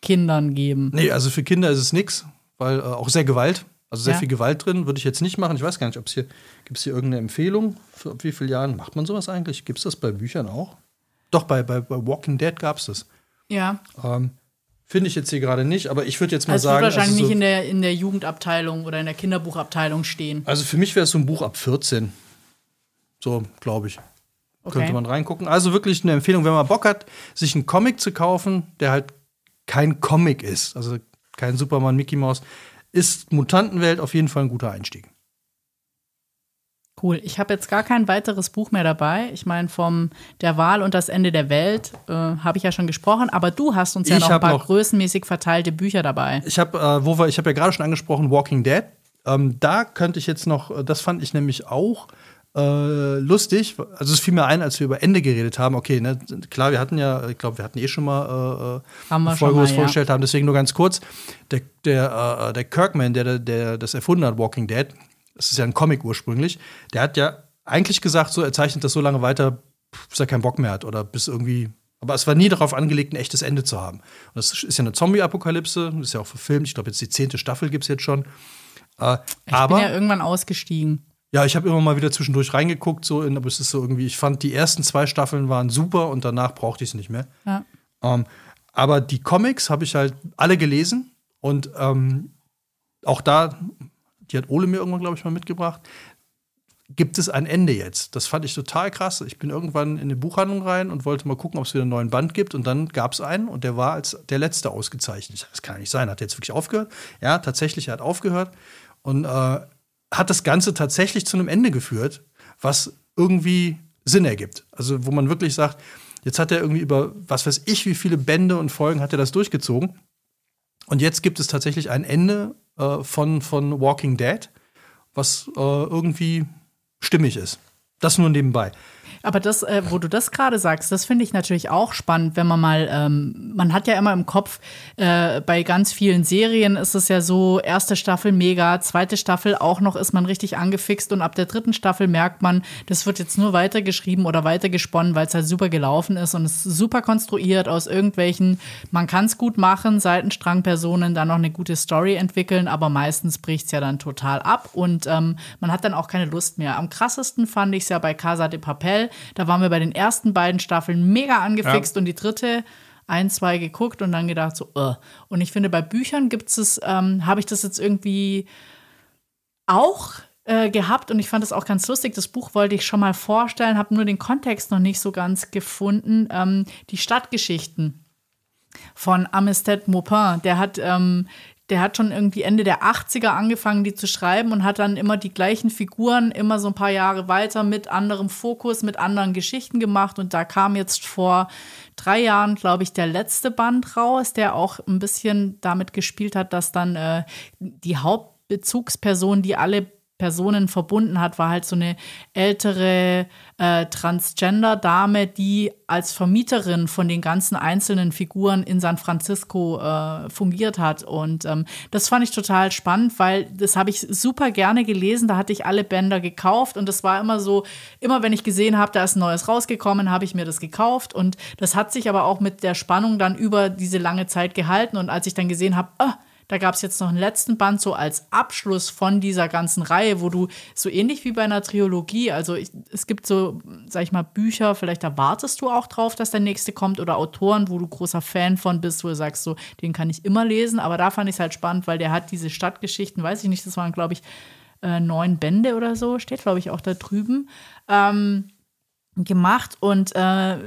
Kindern geben? Nee, also für Kinder ist es nichts, weil äh, auch sehr Gewalt, also sehr ja. viel Gewalt drin, würde ich jetzt nicht machen. Ich weiß gar nicht, ob es hier, gibt es hier irgendeine Empfehlung? Für wie viele Jahren macht man sowas eigentlich? Gibt es das bei Büchern auch? Doch, bei, bei, bei Walking Dead gab es das. Ja. Ähm, Finde ich jetzt hier gerade nicht, aber ich würde jetzt mal also sagen. Es wird wahrscheinlich also so, nicht in der, in der Jugendabteilung oder in der Kinderbuchabteilung stehen. Also für mich wäre es so ein Buch ab 14. So, glaube ich. Okay. Könnte man reingucken. Also wirklich eine Empfehlung, wenn man Bock hat, sich einen Comic zu kaufen, der halt kein Comic ist, also kein Superman, Mickey Mouse, ist Mutantenwelt auf jeden Fall ein guter Einstieg. Cool. Ich habe jetzt gar kein weiteres Buch mehr dabei. Ich meine, vom Der Wahl und das Ende der Welt äh, habe ich ja schon gesprochen, aber du hast uns ja ich noch ein paar noch, größenmäßig verteilte Bücher dabei. Ich habe, äh, wo wir, ich habe ja gerade schon angesprochen, Walking Dead. Ähm, da könnte ich jetzt noch, äh, das fand ich nämlich auch äh, lustig. Also es fiel mir ein, als wir über Ende geredet haben. Okay, ne, klar, wir hatten ja, ich glaube, wir hatten eh schon mal äh, haben wir Folge, wo wir es vorgestellt haben. Deswegen nur ganz kurz: Der, der, äh, der Kirkman, der, der das erfunden hat, Walking Dead, es ist ja ein Comic ursprünglich, der hat ja eigentlich gesagt, so, er zeichnet das so lange weiter, bis er keinen Bock mehr hat oder bis irgendwie. Aber es war nie darauf angelegt, ein echtes Ende zu haben. Und das ist ja eine Zombie-Apokalypse, ist ja auch verfilmt. Ich glaube, jetzt die zehnte Staffel gibt es jetzt schon. Äh, ich aber, bin ja irgendwann ausgestiegen. Ja, ich habe immer mal wieder zwischendurch reingeguckt, so in, aber es ist so irgendwie, ich fand die ersten zwei Staffeln waren super und danach brauchte ich es nicht mehr. Ja. Ähm, aber die Comics habe ich halt alle gelesen und ähm, auch da die hat Ole mir irgendwann, glaube ich, mal mitgebracht. Gibt es ein Ende jetzt? Das fand ich total krass. Ich bin irgendwann in eine Buchhandlung rein und wollte mal gucken, ob es wieder einen neuen Band gibt. Und dann gab es einen und der war als der letzte ausgezeichnet. Das kann nicht sein. Hat er jetzt wirklich aufgehört? Ja, tatsächlich, er hat aufgehört und äh, hat das Ganze tatsächlich zu einem Ende geführt, was irgendwie Sinn ergibt. Also, wo man wirklich sagt, jetzt hat er irgendwie über was weiß ich, wie viele Bände und Folgen hat er das durchgezogen. Und jetzt gibt es tatsächlich ein Ende äh, von, von Walking Dead, was äh, irgendwie stimmig ist. Das nur nebenbei. Aber das, äh, wo du das gerade sagst, das finde ich natürlich auch spannend, wenn man mal, ähm, man hat ja immer im Kopf, äh, bei ganz vielen Serien ist es ja so, erste Staffel mega, zweite Staffel auch noch ist man richtig angefixt und ab der dritten Staffel merkt man, das wird jetzt nur weitergeschrieben oder weitergesponnen, weil es halt super gelaufen ist und es ist super konstruiert aus irgendwelchen, man kann es gut machen, Seitenstrangpersonen, dann noch eine gute Story entwickeln, aber meistens bricht es ja dann total ab und ähm, man hat dann auch keine Lust mehr. Am krassesten fand ich es ja bei Casa de Papel, da waren wir bei den ersten beiden Staffeln mega angefixt ja. und die dritte ein, zwei geguckt und dann gedacht so, uh. und ich finde, bei Büchern gibt es, ähm, habe ich das jetzt irgendwie auch äh, gehabt und ich fand das auch ganz lustig. Das Buch wollte ich schon mal vorstellen, habe nur den Kontext noch nicht so ganz gefunden. Ähm, die Stadtgeschichten von Amistad Maupin. Der hat ähm, der hat schon irgendwie Ende der 80er angefangen, die zu schreiben und hat dann immer die gleichen Figuren immer so ein paar Jahre weiter mit anderem Fokus, mit anderen Geschichten gemacht. Und da kam jetzt vor drei Jahren, glaube ich, der letzte Band raus, der auch ein bisschen damit gespielt hat, dass dann äh, die Hauptbezugsperson, die alle Personen verbunden hat, war halt so eine ältere äh, Transgender-Dame, die als Vermieterin von den ganzen einzelnen Figuren in San Francisco äh, fungiert hat. Und ähm, das fand ich total spannend, weil das habe ich super gerne gelesen. Da hatte ich alle Bänder gekauft und das war immer so, immer wenn ich gesehen habe, da ist ein neues rausgekommen, habe ich mir das gekauft. Und das hat sich aber auch mit der Spannung dann über diese lange Zeit gehalten. Und als ich dann gesehen habe, ah, da gab es jetzt noch einen letzten Band so als Abschluss von dieser ganzen Reihe, wo du so ähnlich wie bei einer Trilogie, also ich, es gibt so, sag ich mal, Bücher, vielleicht erwartest du auch drauf, dass der nächste kommt oder Autoren, wo du großer Fan von bist, wo du sagst, so, den kann ich immer lesen. Aber da fand ich es halt spannend, weil der hat diese Stadtgeschichten, weiß ich nicht, das waren, glaube ich, äh, neun Bände oder so, steht, glaube ich, auch da drüben. Ähm, gemacht und äh,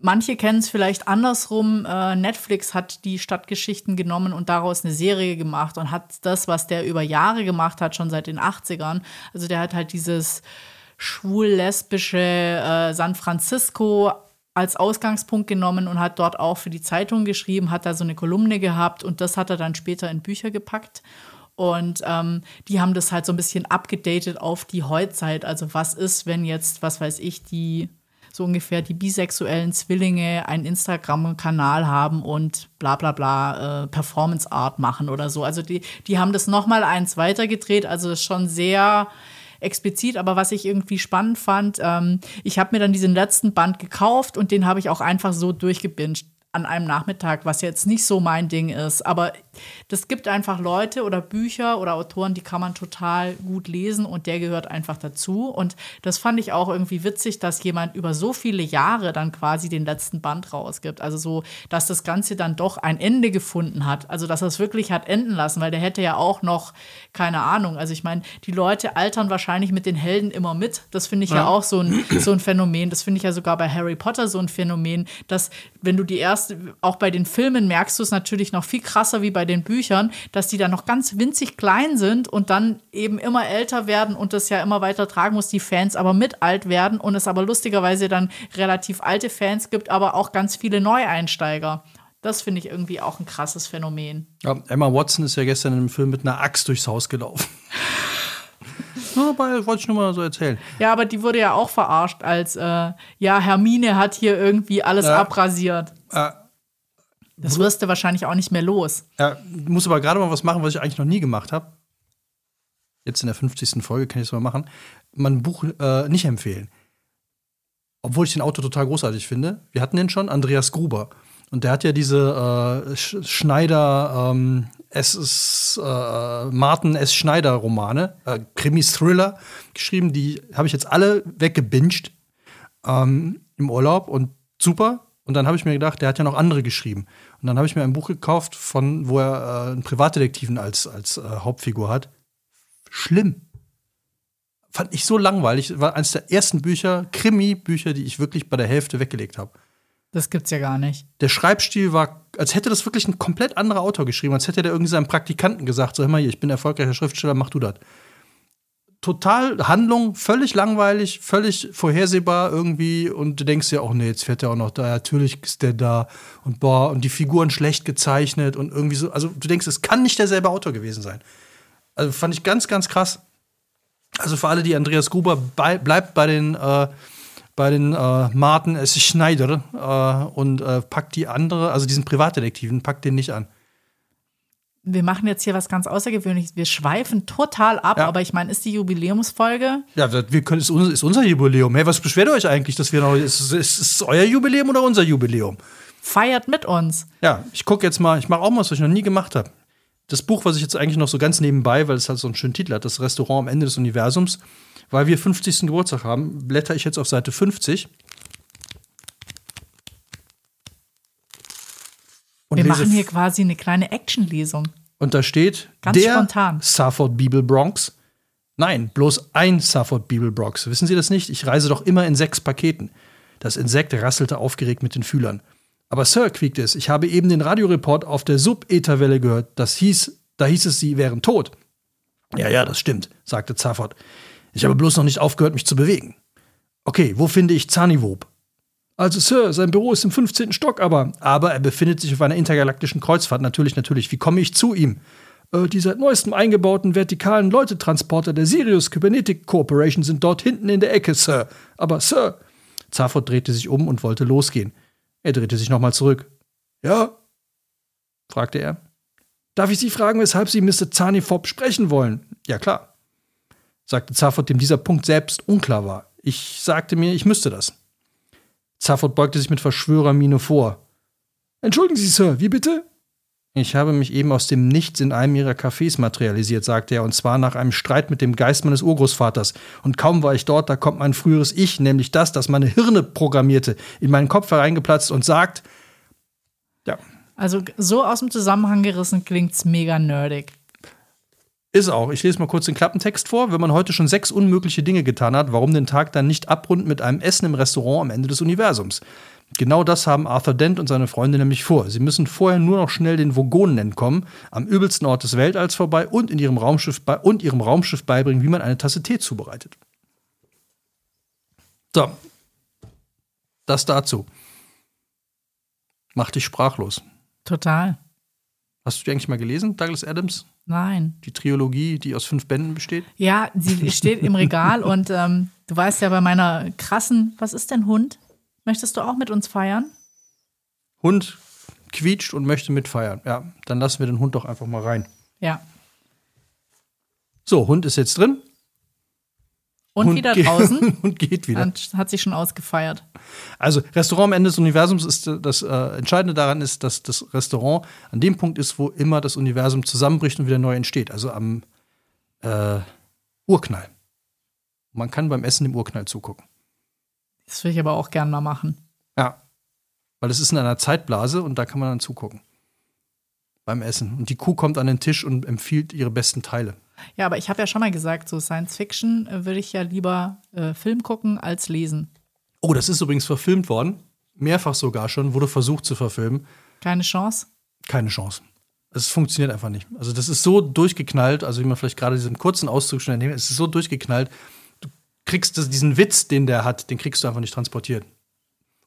Manche kennen es vielleicht andersrum. Äh, Netflix hat die Stadtgeschichten genommen und daraus eine Serie gemacht und hat das, was der über Jahre gemacht hat, schon seit den 80ern. Also der hat halt dieses schwul-lesbische äh, San Francisco als Ausgangspunkt genommen und hat dort auch für die Zeitung geschrieben, hat da so eine Kolumne gehabt und das hat er dann später in Bücher gepackt. Und ähm, die haben das halt so ein bisschen abgedatet auf die Heutzeit. Also was ist, wenn jetzt, was weiß ich, die so ungefähr die bisexuellen Zwillinge einen Instagram-Kanal haben und bla bla bla äh, Performance Art machen oder so. Also die, die haben das nochmal eins weitergedreht, also das ist schon sehr explizit, aber was ich irgendwie spannend fand, ähm, ich habe mir dann diesen letzten Band gekauft und den habe ich auch einfach so durchgebinged an einem Nachmittag, was jetzt nicht so mein Ding ist. Aber das gibt einfach Leute oder Bücher oder Autoren, die kann man total gut lesen und der gehört einfach dazu. Und das fand ich auch irgendwie witzig, dass jemand über so viele Jahre dann quasi den letzten Band rausgibt. Also so, dass das Ganze dann doch ein Ende gefunden hat. Also dass er es wirklich hat enden lassen, weil der hätte ja auch noch, keine Ahnung, also ich meine, die Leute altern wahrscheinlich mit den Helden immer mit. Das finde ich ja. ja auch so ein, so ein Phänomen. Das finde ich ja sogar bei Harry Potter so ein Phänomen, dass wenn du die erste, auch bei den Filmen merkst du es natürlich noch viel krasser wie bei den Büchern, dass die dann noch ganz winzig klein sind und dann eben immer älter werden und das ja immer weiter tragen muss, die Fans aber mit alt werden und es aber lustigerweise dann relativ alte Fans gibt, aber auch ganz viele Neueinsteiger. Das finde ich irgendwie auch ein krasses Phänomen. Ja, Emma Watson ist ja gestern in einem Film mit einer Axt durchs Haus gelaufen. Dabei wollte ich nur mal so erzählen. Ja, aber die wurde ja auch verarscht als, äh, ja, Hermine hat hier irgendwie alles äh, abrasiert. Äh, das wirst du wahrscheinlich auch nicht mehr los. Ja, muss aber gerade mal was machen, was ich eigentlich noch nie gemacht habe. Jetzt in der 50. Folge kann ich es mal machen. Mein Buch äh, nicht empfehlen. Obwohl ich den Autor total großartig finde. Wir hatten den schon, Andreas Gruber. Und der hat ja diese äh, Schneider, ähm, es ist äh, Martin S. Schneider Romane, äh, Krimis-Thriller geschrieben. Die habe ich jetzt alle weggebinged ähm, im Urlaub und super. Und dann habe ich mir gedacht, der hat ja noch andere geschrieben. Und dann habe ich mir ein Buch gekauft, von wo er äh, einen Privatdetektiven als, als äh, Hauptfigur hat. Schlimm. Fand ich so langweilig. War eines der ersten Bücher, Krimi-Bücher, die ich wirklich bei der Hälfte weggelegt habe. Das gibt's ja gar nicht. Der Schreibstil war, als hätte das wirklich ein komplett anderer Autor geschrieben, als hätte der irgendwie seinem Praktikanten gesagt: So, hör mal hier, ich bin erfolgreicher Schriftsteller, mach du das. Total Handlung, völlig langweilig, völlig vorhersehbar irgendwie und du denkst ja auch, nee, jetzt fährt der auch noch da, natürlich ist der da und boah, und die Figuren schlecht gezeichnet und irgendwie so, also du denkst, es kann nicht derselbe Autor gewesen sein. Also fand ich ganz, ganz krass. Also für alle, die Andreas Gruber bei, bleibt bei den äh, bei den äh, Martin S. Schneider äh, und äh, packt die andere, also diesen Privatdetektiven, packt den nicht an. Wir machen jetzt hier was ganz Außergewöhnliches. Wir schweifen total ab, Ja. aber ich meine, ist die Jubiläumsfolge? Ja, wir können, ist, unser, ist unser Jubiläum. Hey, was beschwert ihr euch eigentlich, dass wir noch. Ist, ist, ist es euer Jubiläum oder unser Jubiläum? Feiert mit uns. Ja, ich gucke jetzt mal, ich mache auch mal was, was ich noch nie gemacht habe. Das Buch, was ich jetzt eigentlich noch so ganz nebenbei, weil es halt so einen schönen Titel hat, das Restaurant am Ende des Universums, weil wir 50. Geburtstag haben, blätter ich jetzt auf Seite 50. Und Wir machen hier quasi eine kleine Actionlesung. Und da steht Ganz der spontan. Safford Bibel Bronx. Nein, bloß ein Safford Bibel Bronx. Wissen Sie das nicht? Ich reise doch immer in sechs Paketen. Das Insekt rasselte aufgeregt mit den Fühlern. Aber Sir, quiekte es, ich habe eben den Radioreport auf der Sub-Etherwelle gehört. Das hieß, da hieß es, Sie wären tot. Ja, ja, das stimmt, sagte Zafford. Ich habe bloß noch nicht aufgehört, mich zu bewegen. Okay, wo finde ich Zaniwob? Also, Sir, sein Büro ist im 15. Stock, aber. Aber er befindet sich auf einer intergalaktischen Kreuzfahrt. Natürlich, natürlich. Wie komme ich zu ihm? Äh, die seit neuestem eingebauten vertikalen Leutetransporter der Sirius Kybernetic Corporation sind dort hinten in der Ecke, Sir. Aber, Sir. Zafford drehte sich um und wollte losgehen. Er drehte sich nochmal zurück. Ja? fragte er. Darf ich Sie fragen, weshalb Sie Mr. Zanifob sprechen wollen? Ja, klar, sagte Zafford, dem dieser Punkt selbst unklar war. Ich sagte mir, ich müsste das. Zafford beugte sich mit Verschwörermiene vor. Entschuldigen Sie, Sir, wie bitte? Ich habe mich eben aus dem Nichts in einem Ihrer Cafés materialisiert, sagte er, und zwar nach einem Streit mit dem Geist meines Urgroßvaters. Und kaum war ich dort, da kommt mein früheres Ich, nämlich das, das meine Hirne programmierte, in meinen Kopf hereingeplatzt und sagt, ja, Also so aus dem Zusammenhang gerissen klingt's mega nerdig. Ist auch. Ich lese mal kurz den Klappentext vor. Wenn man heute schon sechs unmögliche Dinge getan hat, warum den Tag dann nicht abrunden mit einem Essen im Restaurant am Ende des Universums? Genau das haben Arthur Dent und seine Freunde nämlich vor. Sie müssen vorher nur noch schnell den Vogonen entkommen, am übelsten Ort des Weltalls vorbei und in ihrem Raumschiff, bei, und ihrem Raumschiff beibringen, wie man eine Tasse Tee zubereitet. So. Das dazu. Macht dich sprachlos. Total. Hast du die eigentlich mal gelesen, Douglas Adams? Nein. Die Trilogie, die aus fünf Bänden besteht? Ja, sie steht im Regal und ähm, du weißt ja bei meiner krassen, was ist denn Hund? Möchtest du auch mit uns feiern? Hund quietscht und möchte mitfeiern. Ja, dann lassen wir den Hund doch einfach mal rein. Ja. So, Hund ist jetzt drin. Und Hund wieder draußen. und geht wieder. Und hat sich schon ausgefeiert. Also, Restaurant am Ende des Universums ist äh, das äh, Entscheidende daran ist, dass das Restaurant an dem Punkt ist, wo immer das Universum zusammenbricht und wieder neu entsteht. Also am äh, Urknall. Man kann beim Essen dem Urknall zugucken. Das will ich aber auch gern mal machen. Ja. Weil es ist in einer Zeitblase und da kann man dann zugucken. Beim Essen. Und die Kuh kommt an den Tisch und empfiehlt ihre besten Teile. Ja, aber ich habe ja schon mal gesagt, so Science Fiction äh, würde ich ja lieber äh, Film gucken als lesen. Oh, das ist übrigens verfilmt worden. Mehrfach sogar schon, wurde versucht zu verfilmen. Keine Chance. Keine Chance. Es funktioniert einfach nicht. Also, das ist so durchgeknallt, also wie man vielleicht gerade diesen kurzen Auszug schon entnehmt, es ist so durchgeknallt. Du kriegst das, diesen Witz, den der hat, den kriegst du einfach nicht transportiert.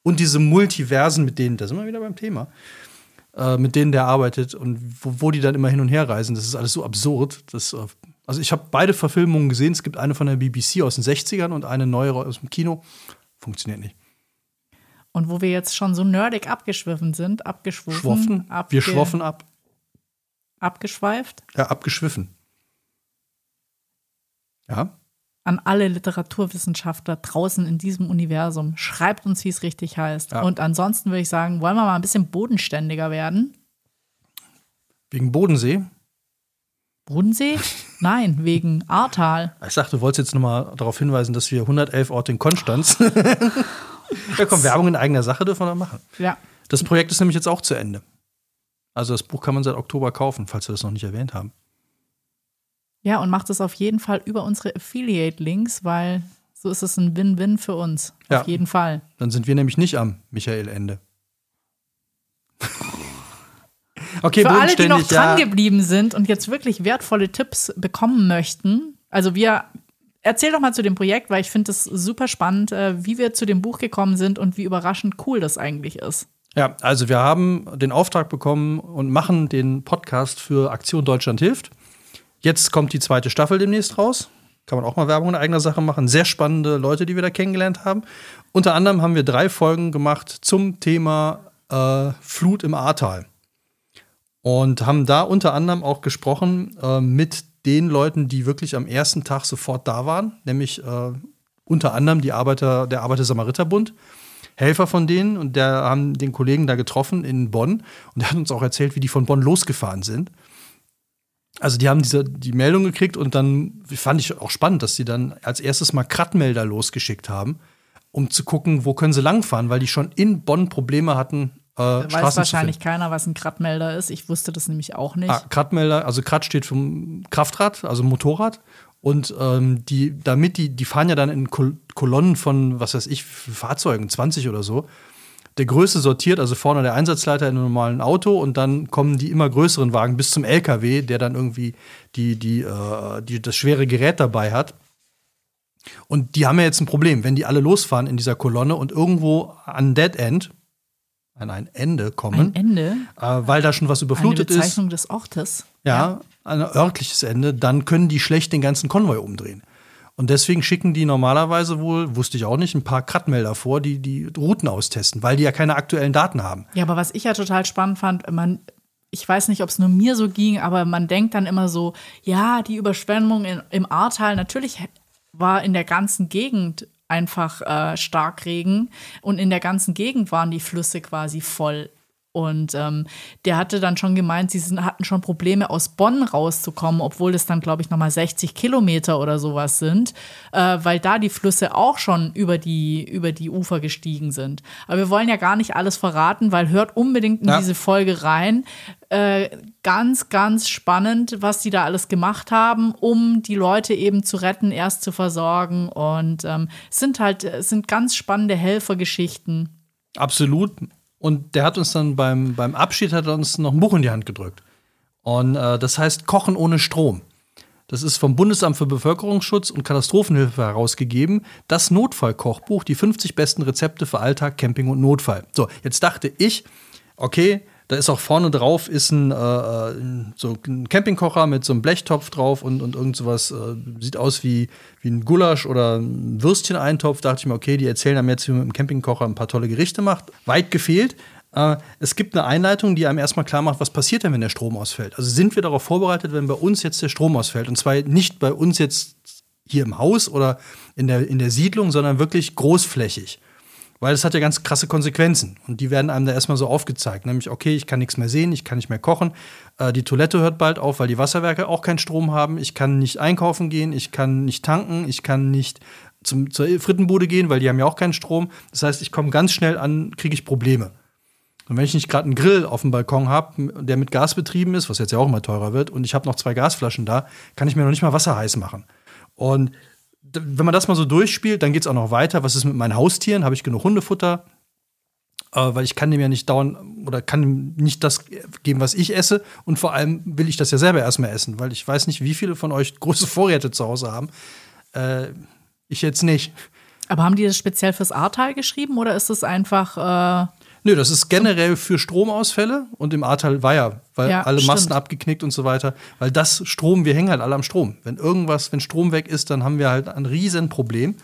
Und diese Multiversen, mit denen, da sind wir wieder beim Thema, äh, mit denen der arbeitet und wo, wo die dann immer hin und her reisen, das ist alles so absurd. Das, äh, also, ich habe beide Verfilmungen gesehen. Es gibt eine von der BBC aus den 60ern und eine neuere aus dem Kino. Funktioniert nicht. Und wo wir jetzt schon so nerdig abgeschwiffen sind, abgeschwoffen, Schwoffen. abge Wir schwoffen ab. abgeschweift, Ja, abgeschwiffen. Ja. An alle Literaturwissenschaftler draußen in diesem Universum. Schreibt uns, wie es richtig heißt. Ja. Und ansonsten würde ich sagen, wollen wir mal ein bisschen bodenständiger werden? Wegen Bodensee. Bodensee? Nein, wegen Ahrtal. Ich dachte, du wolltest jetzt nochmal darauf hinweisen, dass wir 111 Orte in Konstanz. ja, komm, Werbung in eigener Sache dürfen wir da machen. Ja. Das Projekt ist nämlich jetzt auch zu Ende. Also das Buch kann man seit Oktober kaufen, falls wir das noch nicht erwähnt haben. Ja, und macht es auf jeden Fall über unsere Affiliate-Links, weil so ist es ein Win-Win für uns. Ja. Auf jeden Fall. Dann sind wir nämlich nicht am Michael-Ende. okay, Für alle, die noch dran ja. geblieben sind und jetzt wirklich wertvolle Tipps bekommen möchten, also wir erzähl doch mal zu dem Projekt, weil ich finde es super spannend, äh, wie wir zu dem Buch gekommen sind und wie überraschend cool das eigentlich ist. Ja, also wir haben den Auftrag bekommen und machen den Podcast für Aktion Deutschland hilft. Jetzt kommt die zweite Staffel demnächst raus. Kann man auch mal Werbung in eigener Sache machen. Sehr spannende Leute, die wir da kennengelernt haben. Unter anderem haben wir drei Folgen gemacht zum Thema äh, Flut im Ahrtal. Und haben da unter anderem auch gesprochen äh, mit den Leuten, die wirklich am ersten Tag sofort da waren, nämlich äh, unter anderem die Arbeiter, der Arbeiter-Samariter-Bund. Helfer von denen und der haben den Kollegen da getroffen in Bonn und der hat uns auch erzählt, wie die von Bonn losgefahren sind. Also die haben diese, die Meldung gekriegt und dann fand ich auch spannend, dass sie dann als erstes mal Krattmelder losgeschickt haben, um zu gucken, wo können sie langfahren, weil die schon in Bonn Probleme hatten, äh, Weiß wahrscheinlich keiner, was ein Krattmelder ist. Ich wusste das nämlich auch nicht. Ah, Krattmelder, also Kratt steht für Kraftrad, also Motorrad. Und ähm, die, damit die, die fahren ja dann in Kol Kolonnen von, was weiß ich, Fahrzeugen, 20 oder so. Der Größe sortiert, also vorne der Einsatzleiter in einem normalen Auto und dann kommen die immer größeren Wagen bis zum LKW, der dann irgendwie die, die, äh, die, das schwere Gerät dabei hat. Und die haben ja jetzt ein Problem, wenn die alle losfahren in dieser Kolonne und irgendwo an Dead End, an ein Ende kommen. Ein Ende? Äh, weil da schon was überflutet ist. Eine Bezeichnung ist. des Ortes. Ja, ein örtliches Ende. Dann können die schlecht den ganzen Konvoi umdrehen. Und deswegen schicken die normalerweise wohl, wusste ich auch nicht, ein paar Krattmelder vor, die die Routen austesten, weil die ja keine aktuellen Daten haben. Ja, aber was ich ja total spannend fand, man, ich weiß nicht, ob es nur mir so ging, aber man denkt dann immer so, ja, die Überschwemmung in, im Ahrtal, natürlich war in der ganzen Gegend einfach äh, Starkregen und in der ganzen Gegend waren die Flüsse quasi voll. Und ähm, der hatte dann schon gemeint, sie sind, hatten schon Probleme, aus Bonn rauszukommen, obwohl es dann, glaube ich, nochmal 60 Kilometer oder sowas sind, äh, weil da die Flüsse auch schon über die, über die Ufer gestiegen sind. Aber wir wollen ja gar nicht alles verraten, weil hört unbedingt in ja. diese Folge rein. Äh, ganz, ganz spannend, was die da alles gemacht haben, um die Leute eben zu retten, erst zu versorgen. Und ähm, es sind halt, sind ganz spannende Helfergeschichten. Absolut. Und der hat uns dann beim, beim Abschied hat er uns noch ein Buch in die Hand gedrückt. Und äh, das heißt Kochen ohne Strom. Das ist vom Bundesamt für Bevölkerungsschutz und Katastrophenhilfe herausgegeben. Das Notfallkochbuch, die 50 besten Rezepte für Alltag, Camping und Notfall. So, jetzt dachte ich, okay, da ist auch vorne drauf ist ein, äh, äh, so ein Campingkocher mit so einem Blechtopf drauf und, und irgend sowas. Äh, sieht aus wie, wie ein Gulasch oder ein Würstcheneintopf. Da dachte ich mir, okay, die erzählen einem jetzt, wie man mit dem Campingkocher ein paar tolle Gerichte macht. Weit gefehlt. Äh, es gibt eine Einleitung, die einem erstmal klar macht, was passiert denn, wenn der Strom ausfällt. Also sind wir darauf vorbereitet, wenn bei uns jetzt der Strom ausfällt. Und zwar nicht bei uns jetzt hier im Haus oder in der, in der Siedlung, sondern wirklich großflächig. Weil es hat ja ganz krasse Konsequenzen. Und die werden einem da erstmal so aufgezeigt. Nämlich, okay, ich kann nichts mehr sehen, ich kann nicht mehr kochen. Äh, die Toilette hört bald auf, weil die Wasserwerke auch keinen Strom haben. Ich kann nicht einkaufen gehen, ich kann nicht tanken, ich kann nicht zum, zur Frittenbude gehen, weil die haben ja auch keinen Strom. Das heißt, ich komme ganz schnell an, kriege ich Probleme. Und wenn ich nicht gerade einen Grill auf dem Balkon habe, der mit Gas betrieben ist, was jetzt ja auch immer teurer wird, und ich habe noch zwei Gasflaschen da, kann ich mir noch nicht mal Wasser heiß machen. Und wenn man das mal so durchspielt, dann geht es auch noch weiter. Was ist mit meinen Haustieren? Habe ich genug Hundefutter? Äh, weil ich kann dem ja nicht dauern oder kann ihm nicht das geben, was ich esse. Und vor allem will ich das ja selber erstmal essen, weil ich weiß nicht, wie viele von euch große Vorräte zu Hause haben. Äh, ich jetzt nicht. Aber haben die das speziell fürs Ahrtal geschrieben oder ist es einfach äh Nö, das ist generell für Stromausfälle und im Ahrtal war ja, weil ja, alle stimmt. Masten abgeknickt und so weiter. Weil das Strom, wir hängen halt alle am Strom. Wenn irgendwas, wenn Strom weg ist, dann haben wir halt ein Riesenproblem.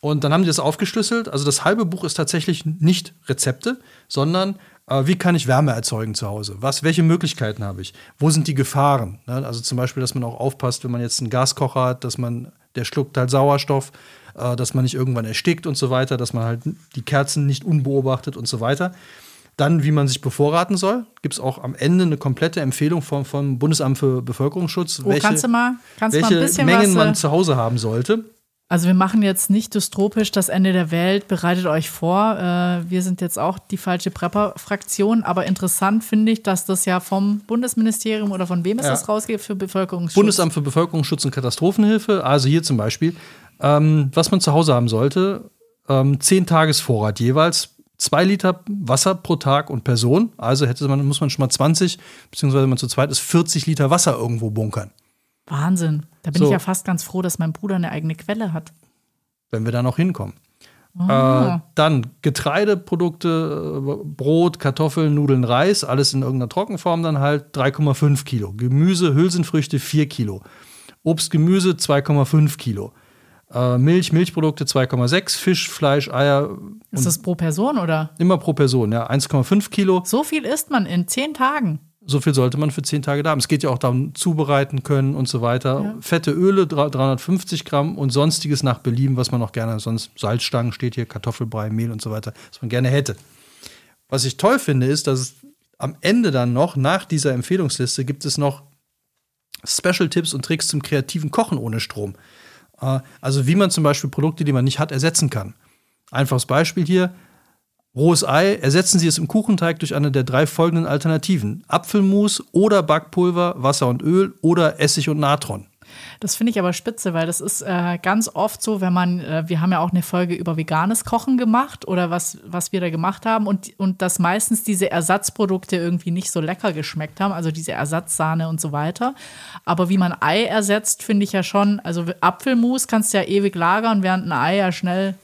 Und dann haben die das aufgeschlüsselt. Also das halbe Buch ist tatsächlich nicht Rezepte, sondern äh, wie kann ich Wärme erzeugen zu Hause? Was, welche Möglichkeiten habe ich? Wo sind die Gefahren? Ne? Also zum Beispiel, dass man auch aufpasst, wenn man jetzt einen Gaskocher hat, dass man, der schluckt halt Sauerstoff äh, dass man nicht irgendwann erstickt und so weiter, dass man halt die Kerzen nicht unbeobachtet und so weiter. Dann, wie man sich bevorraten soll, gibt es auch am Ende eine komplette Empfehlung vom, vom Bundesamt für Bevölkerungsschutz, oh, welche, kannst du mal, kannst welche mal Mengen was, man zu Hause haben sollte. Also wir machen jetzt nicht dystropisch das Ende der Welt, bereitet euch vor. Äh, wir sind jetzt auch die falsche Prepper-Fraktion, aber interessant finde ich, dass das ja vom Bundesministerium oder von wem ist ja. das rausgeht für Bevölkerungsschutz? Bundesamt für Bevölkerungsschutz und Katastrophenhilfe, also hier zum Beispiel ähm, was man zu Hause haben sollte. Ähm, zehn Tagesvorrat jeweils, zwei Liter Wasser pro Tag und Person. Also hätte man, muss man schon mal 20, beziehungsweise wenn man zu zweit ist, 40 Liter Wasser irgendwo bunkern. Wahnsinn. Da bin so. ich ja fast ganz froh, dass mein Bruder eine eigene Quelle hat. Wenn wir da noch hinkommen. Oh. Äh, dann Getreideprodukte, äh, Brot, Kartoffeln, Nudeln, Reis, alles in irgendeiner Trockenform dann halt 3,5 Kilo. Gemüse, Hülsenfrüchte 4 Kilo. Obst, Gemüse 2,5 Kilo. Äh, Milch, Milchprodukte 2,6, Fisch, Fleisch, Eier. Ist das pro Person oder? Immer pro Person, ja. 1,5 Kilo. So viel isst man in zehn Tagen. So viel sollte man für zehn Tage da haben. Es geht ja auch darum, zubereiten können und so weiter. Ja. Fette Öle, 350 Gramm und sonstiges nach Belieben, was man noch gerne, sonst Salzstangen steht hier, Kartoffelbrei, Mehl und so weiter, was man gerne hätte. Was ich toll finde, ist, dass es am Ende dann noch, nach dieser Empfehlungsliste, gibt es noch Special-Tipps und Tricks zum kreativen Kochen ohne Strom. Äh, Also wie man zum Beispiel Produkte, die man nicht hat, ersetzen kann. Einfaches Beispiel hier. Rohes Ei, ersetzen Sie es im Kuchenteig durch eine der drei folgenden Alternativen. Apfelmus oder Backpulver, Wasser und Öl oder Essig und Natron. Das finde ich aber spitze, weil das ist äh, ganz oft so, wenn man, äh, wir haben ja auch eine Folge über veganes Kochen gemacht oder was, was wir da gemacht haben und, und dass meistens diese Ersatzprodukte irgendwie nicht so lecker geschmeckt haben, also diese Ersatzsahne und so weiter. Aber wie man Ei ersetzt, finde ich ja schon, also Apfelmus kannst du ja ewig lagern, während ein Ei ja schnell,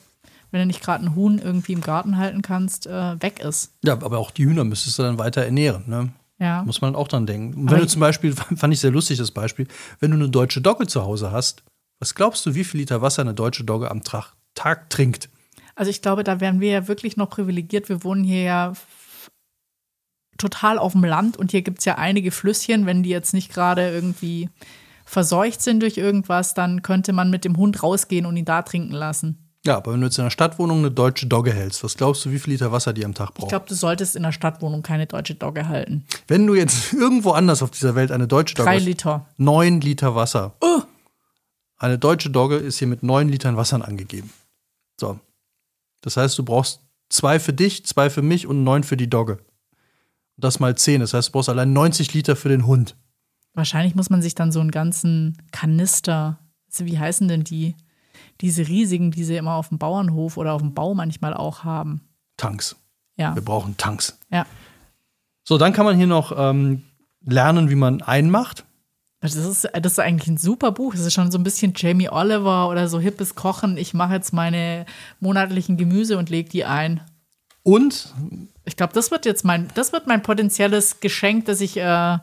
wenn du nicht gerade ein Huhn irgendwie im Garten halten kannst, äh, weg ist. Ja, aber auch die Hühner müsstest du dann weiter ernähren. Ne? Ja. Muss man auch dran denken. Und wenn du zum Beispiel, fand ich sehr lustig das Beispiel, wenn du eine deutsche Dogge zu Hause hast, was glaubst du, wie viel Liter Wasser eine deutsche Dogge am Tag, Tag trinkt? Also ich glaube, da wären wir ja wirklich noch privilegiert. Wir wohnen hier ja total auf dem Land und hier gibt es ja einige Flüsschen. Wenn die jetzt nicht gerade irgendwie verseucht sind durch irgendwas, dann könnte man mit dem Hund rausgehen und ihn da trinken lassen. Ja, aber wenn du jetzt in einer Stadtwohnung eine deutsche Dogge hältst, was glaubst du, wie viel Liter Wasser die am Tag Ich braucht? glaube, du solltest in der Stadtwohnung keine deutsche Dogge halten. Wenn du jetzt irgendwo anders auf dieser Welt eine deutsche Dogge Drei hast, Liter. neun Liter Wasser. Eine deutsche Dogge ist hier mit neun Litern Wassern angegeben. So. Das heißt, du brauchst zwei für dich, zwei für mich und neun für die Dogge. Und das mal zehn. Das heißt, du brauchst allein 90 Liter für den Hund. Wahrscheinlich muss man sich dann so einen ganzen Kanister, wie heißen denn die? Diese riesigen, die sie immer auf dem Bauernhof oder auf dem Bau manchmal auch haben. Tanks. Ja, Wir brauchen Tanks. ja. So, dann kann man hier noch ähm, lernen, wie man einmacht. Das ist, das ist eigentlich ein super Buch. Das ist schon so ein bisschen Jamie Oliver oder so hippes Kochen. Ich mache jetzt meine monatlichen Gemüse und lege die ein. Und Ich glaube, das wird jetzt mein, das wird mein potenzielles Geschenk, dass ich äh,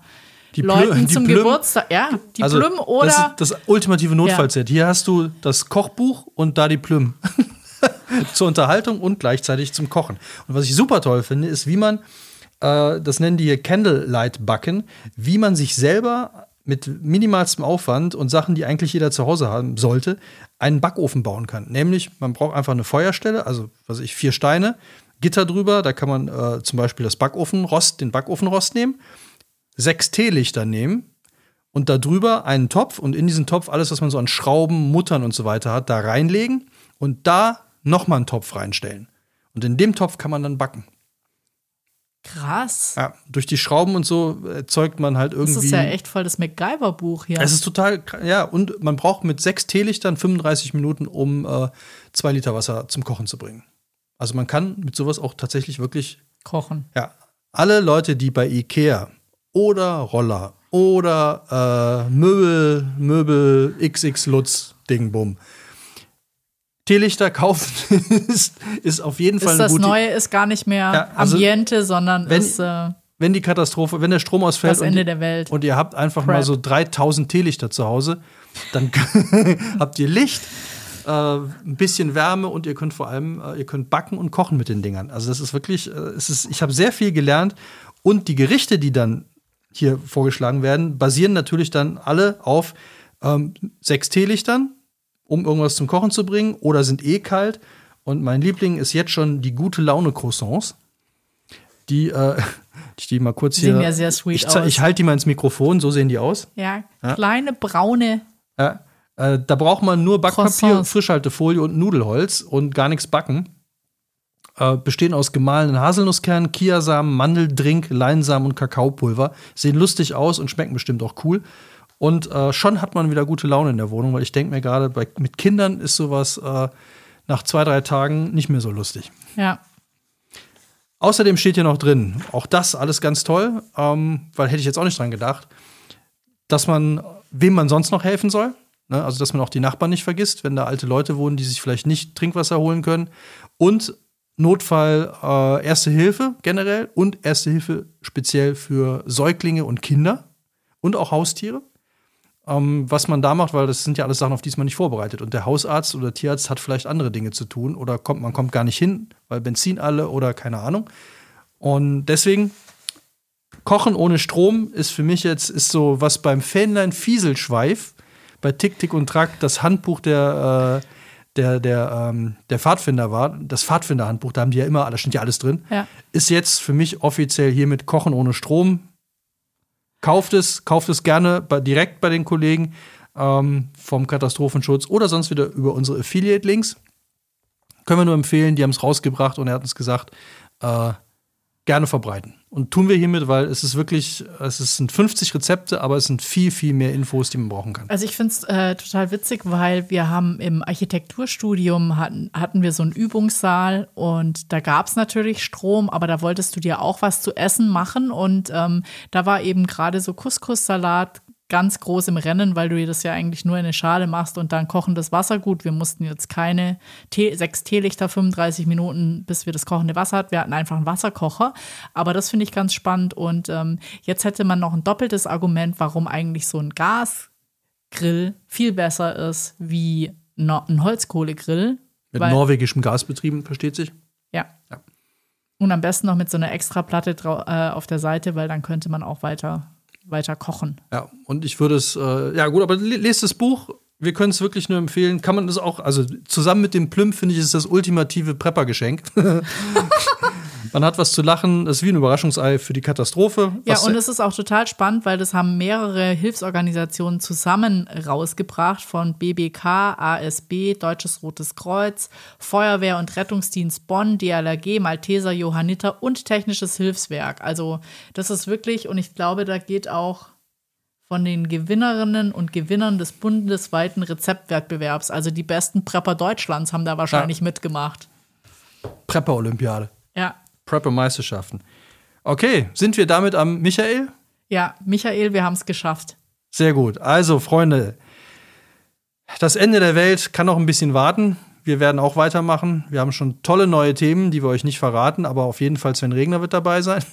die Leuten die zum Plüm- Geburtstag, ja, die also, Plüm oder Das ist das ultimative Notfallset. Hier hast du das Kochbuch und da die Plüm. Zur Unterhaltung und gleichzeitig zum Kochen. Und was ich super toll finde, ist, wie man, äh, das nennen die hier Candlelight Backen, wie man sich selber mit minimalstem Aufwand und Sachen, die eigentlich jeder zu Hause haben sollte, einen Backofen bauen kann. Nämlich, man braucht einfach eine Feuerstelle, also was weiß ich, vier Steine, Gitter drüber, da kann man äh, zum Beispiel das Backofenrost, den Backofenrost nehmen, sechs Teelichter nehmen und da drüber einen Topf und in diesen Topf alles, was man so an Schrauben, Muttern und so weiter hat, da reinlegen und da nochmal einen Topf reinstellen. Und in dem Topf kann man dann backen. krass. Ja, durch die Schrauben und so erzeugt man halt Das irgendwie. ist ja echt voll das MacGyver-Buch hier. Es ist total, ja, und man braucht mit sechs Teelichtern 35 Minuten, um äh, zwei Liter Wasser zum Kochen zu bringen. Also man kann mit sowas auch tatsächlich wirklich Kochen. Ja, alle Leute, die bei Ikea oder Roller oder äh, Möbel, Möbel XX Lutz Ding Bum Teelichter kaufen, ist, ist auf jeden Fall Ist eine das gute Neue ist gar nicht mehr Ja, also, Ambiente, sondern wenn- ist äh, Wenn die Katastrophe, wenn der Strom ausfällt das Ende und, der Welt. und ihr habt einfach Crap. mal so 3000 Teelichter zu Hause, dann habt ihr Licht, äh, ein bisschen Wärme und ihr könnt vor allem, äh, ihr könnt backen und kochen mit den Dingern. Also das ist wirklich, äh, es ist, ich habe sehr viel gelernt und die Gerichte, die dann hier vorgeschlagen werden, basieren natürlich dann alle auf ähm, sechs Teelichtern, um irgendwas zum Kochen zu bringen oder sind eh kalt. Und mein Liebling ist jetzt schon die gute Laune Croissants. Die, äh, ich die mal kurz hier. Sehen ja sehr sweet ich, aus. ich halte die mal ins Mikrofon, so sehen die aus. ja, Ja. kleine braune. Ja, äh, da braucht man nur Backpapier, Croissants. Frischhaltefolie und Nudelholz und gar nichts backen. Äh, bestehen aus gemahlenen Haselnusskernen, Kiasamen, Mandeldrink, Leinsamen und Kakaopulver. Sehen lustig aus und schmecken bestimmt auch cool. Und äh, schon hat man wieder gute Laune in der Wohnung, weil ich denke mir gerade, mit Kindern ist sowas äh, nach zwei, drei Tagen nicht mehr so lustig. Ja. Außerdem steht hier noch drin, auch das alles ganz toll, ähm, weil hätte ich jetzt auch nicht dran gedacht, dass man, wem man sonst noch helfen soll. Ne? Also, dass man auch die Nachbarn nicht vergisst, wenn da alte Leute wohnen, die sich vielleicht nicht Trinkwasser holen können. Und Notfall äh, Erste Hilfe generell und Erste Hilfe speziell für Säuglinge und Kinder und auch Haustiere. ähm, was man da macht, weil das sind ja alles Sachen, auf die ist man nicht vorbereitet. Und der Hausarzt oder Tierarzt hat vielleicht andere Dinge zu tun oder kommt, man kommt gar nicht hin, weil Benzin alle oder keine Ahnung. Und deswegen, Kochen ohne Strom ist für mich jetzt ist so was beim Fähnlein Fieselschweif bei Tick, Tick und Track das Handbuch der, äh, der, der, ähm, der Pfadfinder war. Das Pfadfinderhandbuch, da haben die ja immer, da steht ja alles drin. Ja. Ist jetzt für mich offiziell hiermit Kochen ohne Strom. Kauft es, kauft es gerne bei, direkt bei den Kollegen ähm, vom Katastrophenschutz oder sonst wieder über unsere Affiliate-Links. Können wir nur empfehlen, die haben es rausgebracht und er hat uns gesagt, äh, gerne verbreiten. Und tun wir hiermit, weil es ist wirklich, es sind 50 Rezepte, aber es sind viel, viel mehr Infos, die man brauchen kann. Also ich finde es äh, total witzig, weil wir haben im Architekturstudium hatten, hatten wir so einen Übungssaal und da gab es natürlich Strom, aber da wolltest du dir auch was zu essen machen und ähm, da war eben gerade so Couscous-Salat ganz groß im Rennen, weil du das ja eigentlich nur in eine Schale machst und dann kochendes Wasser. Gut, wir mussten jetzt keine Tee, sechs Teelichter, 35 Minuten, bis wir das kochende Wasser hatten. Wir hatten einfach einen Wasserkocher. Aber das finde ich ganz spannend. Und ähm, jetzt hätte man noch ein doppeltes Argument, warum eigentlich so ein Gasgrill viel besser ist wie no ein Holzkohlegrill. Mit weil- norwegischem Gasbetrieben, versteht sich? Ja. Ja. Und am besten noch mit so einer Extraplatte äh, auf der Seite, weil dann könnte man auch weiter, weiter kochen. Ja, und ich würde es, äh, ja gut, aber le- lest das Buch. Wir können es wirklich nur empfehlen. Kann man das auch, also zusammen mit dem Plüm finde ich, ist das ultimative Prepper-Geschenk. man hat was zu lachen. Das ist wie ein Überraschungsei für die Katastrophe. Ja, und es ist auch total spannend, weil das haben mehrere Hilfsorganisationen zusammen rausgebracht von BBK, ASB, Deutsches Rotes Kreuz, Feuerwehr und Rettungsdienst Bonn, DLRG, Malteser Johanniter und Technisches Hilfswerk. Also das ist wirklich, und ich glaube, da geht auch von den Gewinnerinnen und Gewinnern des bundesweiten Rezeptwettbewerbs, also die besten Prepper Deutschlands haben da wahrscheinlich mitgemacht. Prepper-Olympiade. Ja. Prepper-Meisterschaften. Okay, sind wir damit am Michael? Ja, Michael, wir haben es geschafft. Sehr gut. Also, Freunde, das Ende der Welt kann noch ein bisschen warten. Wir werden auch weitermachen. Wir haben schon tolle neue Themen, die wir euch nicht verraten, aber auf jeden Fall Sven Regner wird dabei sein.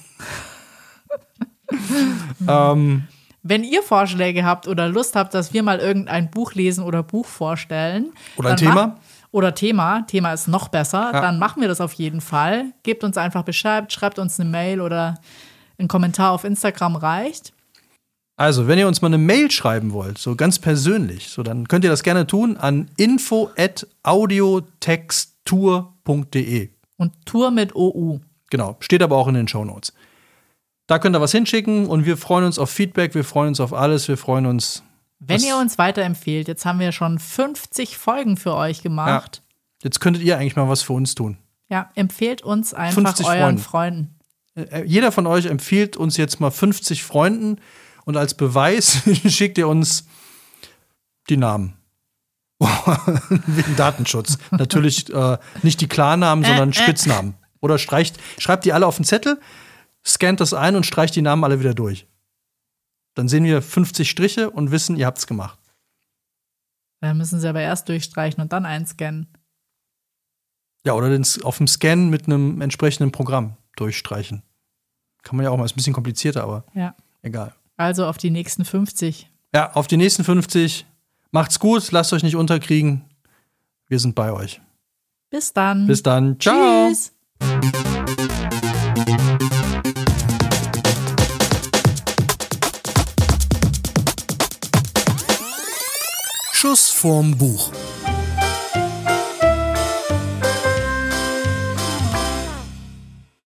ähm, Wenn ihr Vorschläge habt oder Lust habt, dass wir mal irgendein Buch lesen oder Buch vorstellen. Oder ein Thema? mach- Oder Thema. Thema ist noch besser. Ja. Dann machen wir das auf jeden Fall. Gebt uns einfach Bescheid, schreibt uns eine Mail oder ein Kommentar auf Instagram reicht. also, wenn ihr uns mal eine Mail schreiben wollt, so ganz persönlich, so dann könnt ihr das gerne tun an info@audiotextur.de. Und Tour mit OU. Genau, steht aber auch in den Shownotes. Da könnt ihr was hinschicken und wir freuen uns auf Feedback, wir freuen uns auf alles, wir freuen uns. Wenn Das- ihr uns weiterempfehlt, jetzt haben wir schon 50 Folgen für euch gemacht. Jetzt könntet ihr eigentlich mal was für uns tun. Ja, empfehlt uns einfach 50 euren Freunden. Freunden. Äh, Jeder von euch empfiehlt uns jetzt mal 50 Freunden und als Beweis schickt ihr uns die Namen. Wegen Datenschutz. Natürlich äh, nicht die Klarnamen, sondern Spitznamen. Oder streicht, schreibt die alle auf den Zettel, scannt das ein und streicht die Namen alle wieder durch. Dann sehen wir 50 Striche und wissen, ihr habt's gemacht. Da müssen sie aber erst durchstreichen und dann einscannen. Ja, oder den, auf dem Scan mit einem entsprechenden Programm durchstreichen. Kann man ja auch mal, ist ein bisschen komplizierter, aber Ja. egal. Also auf die nächsten 50. Ja, auf die nächsten 50. Macht's gut, lasst euch nicht unterkriegen. Wir sind bei euch. Bis dann. Bis dann. Ciao. Tschüss. Vorm Buch.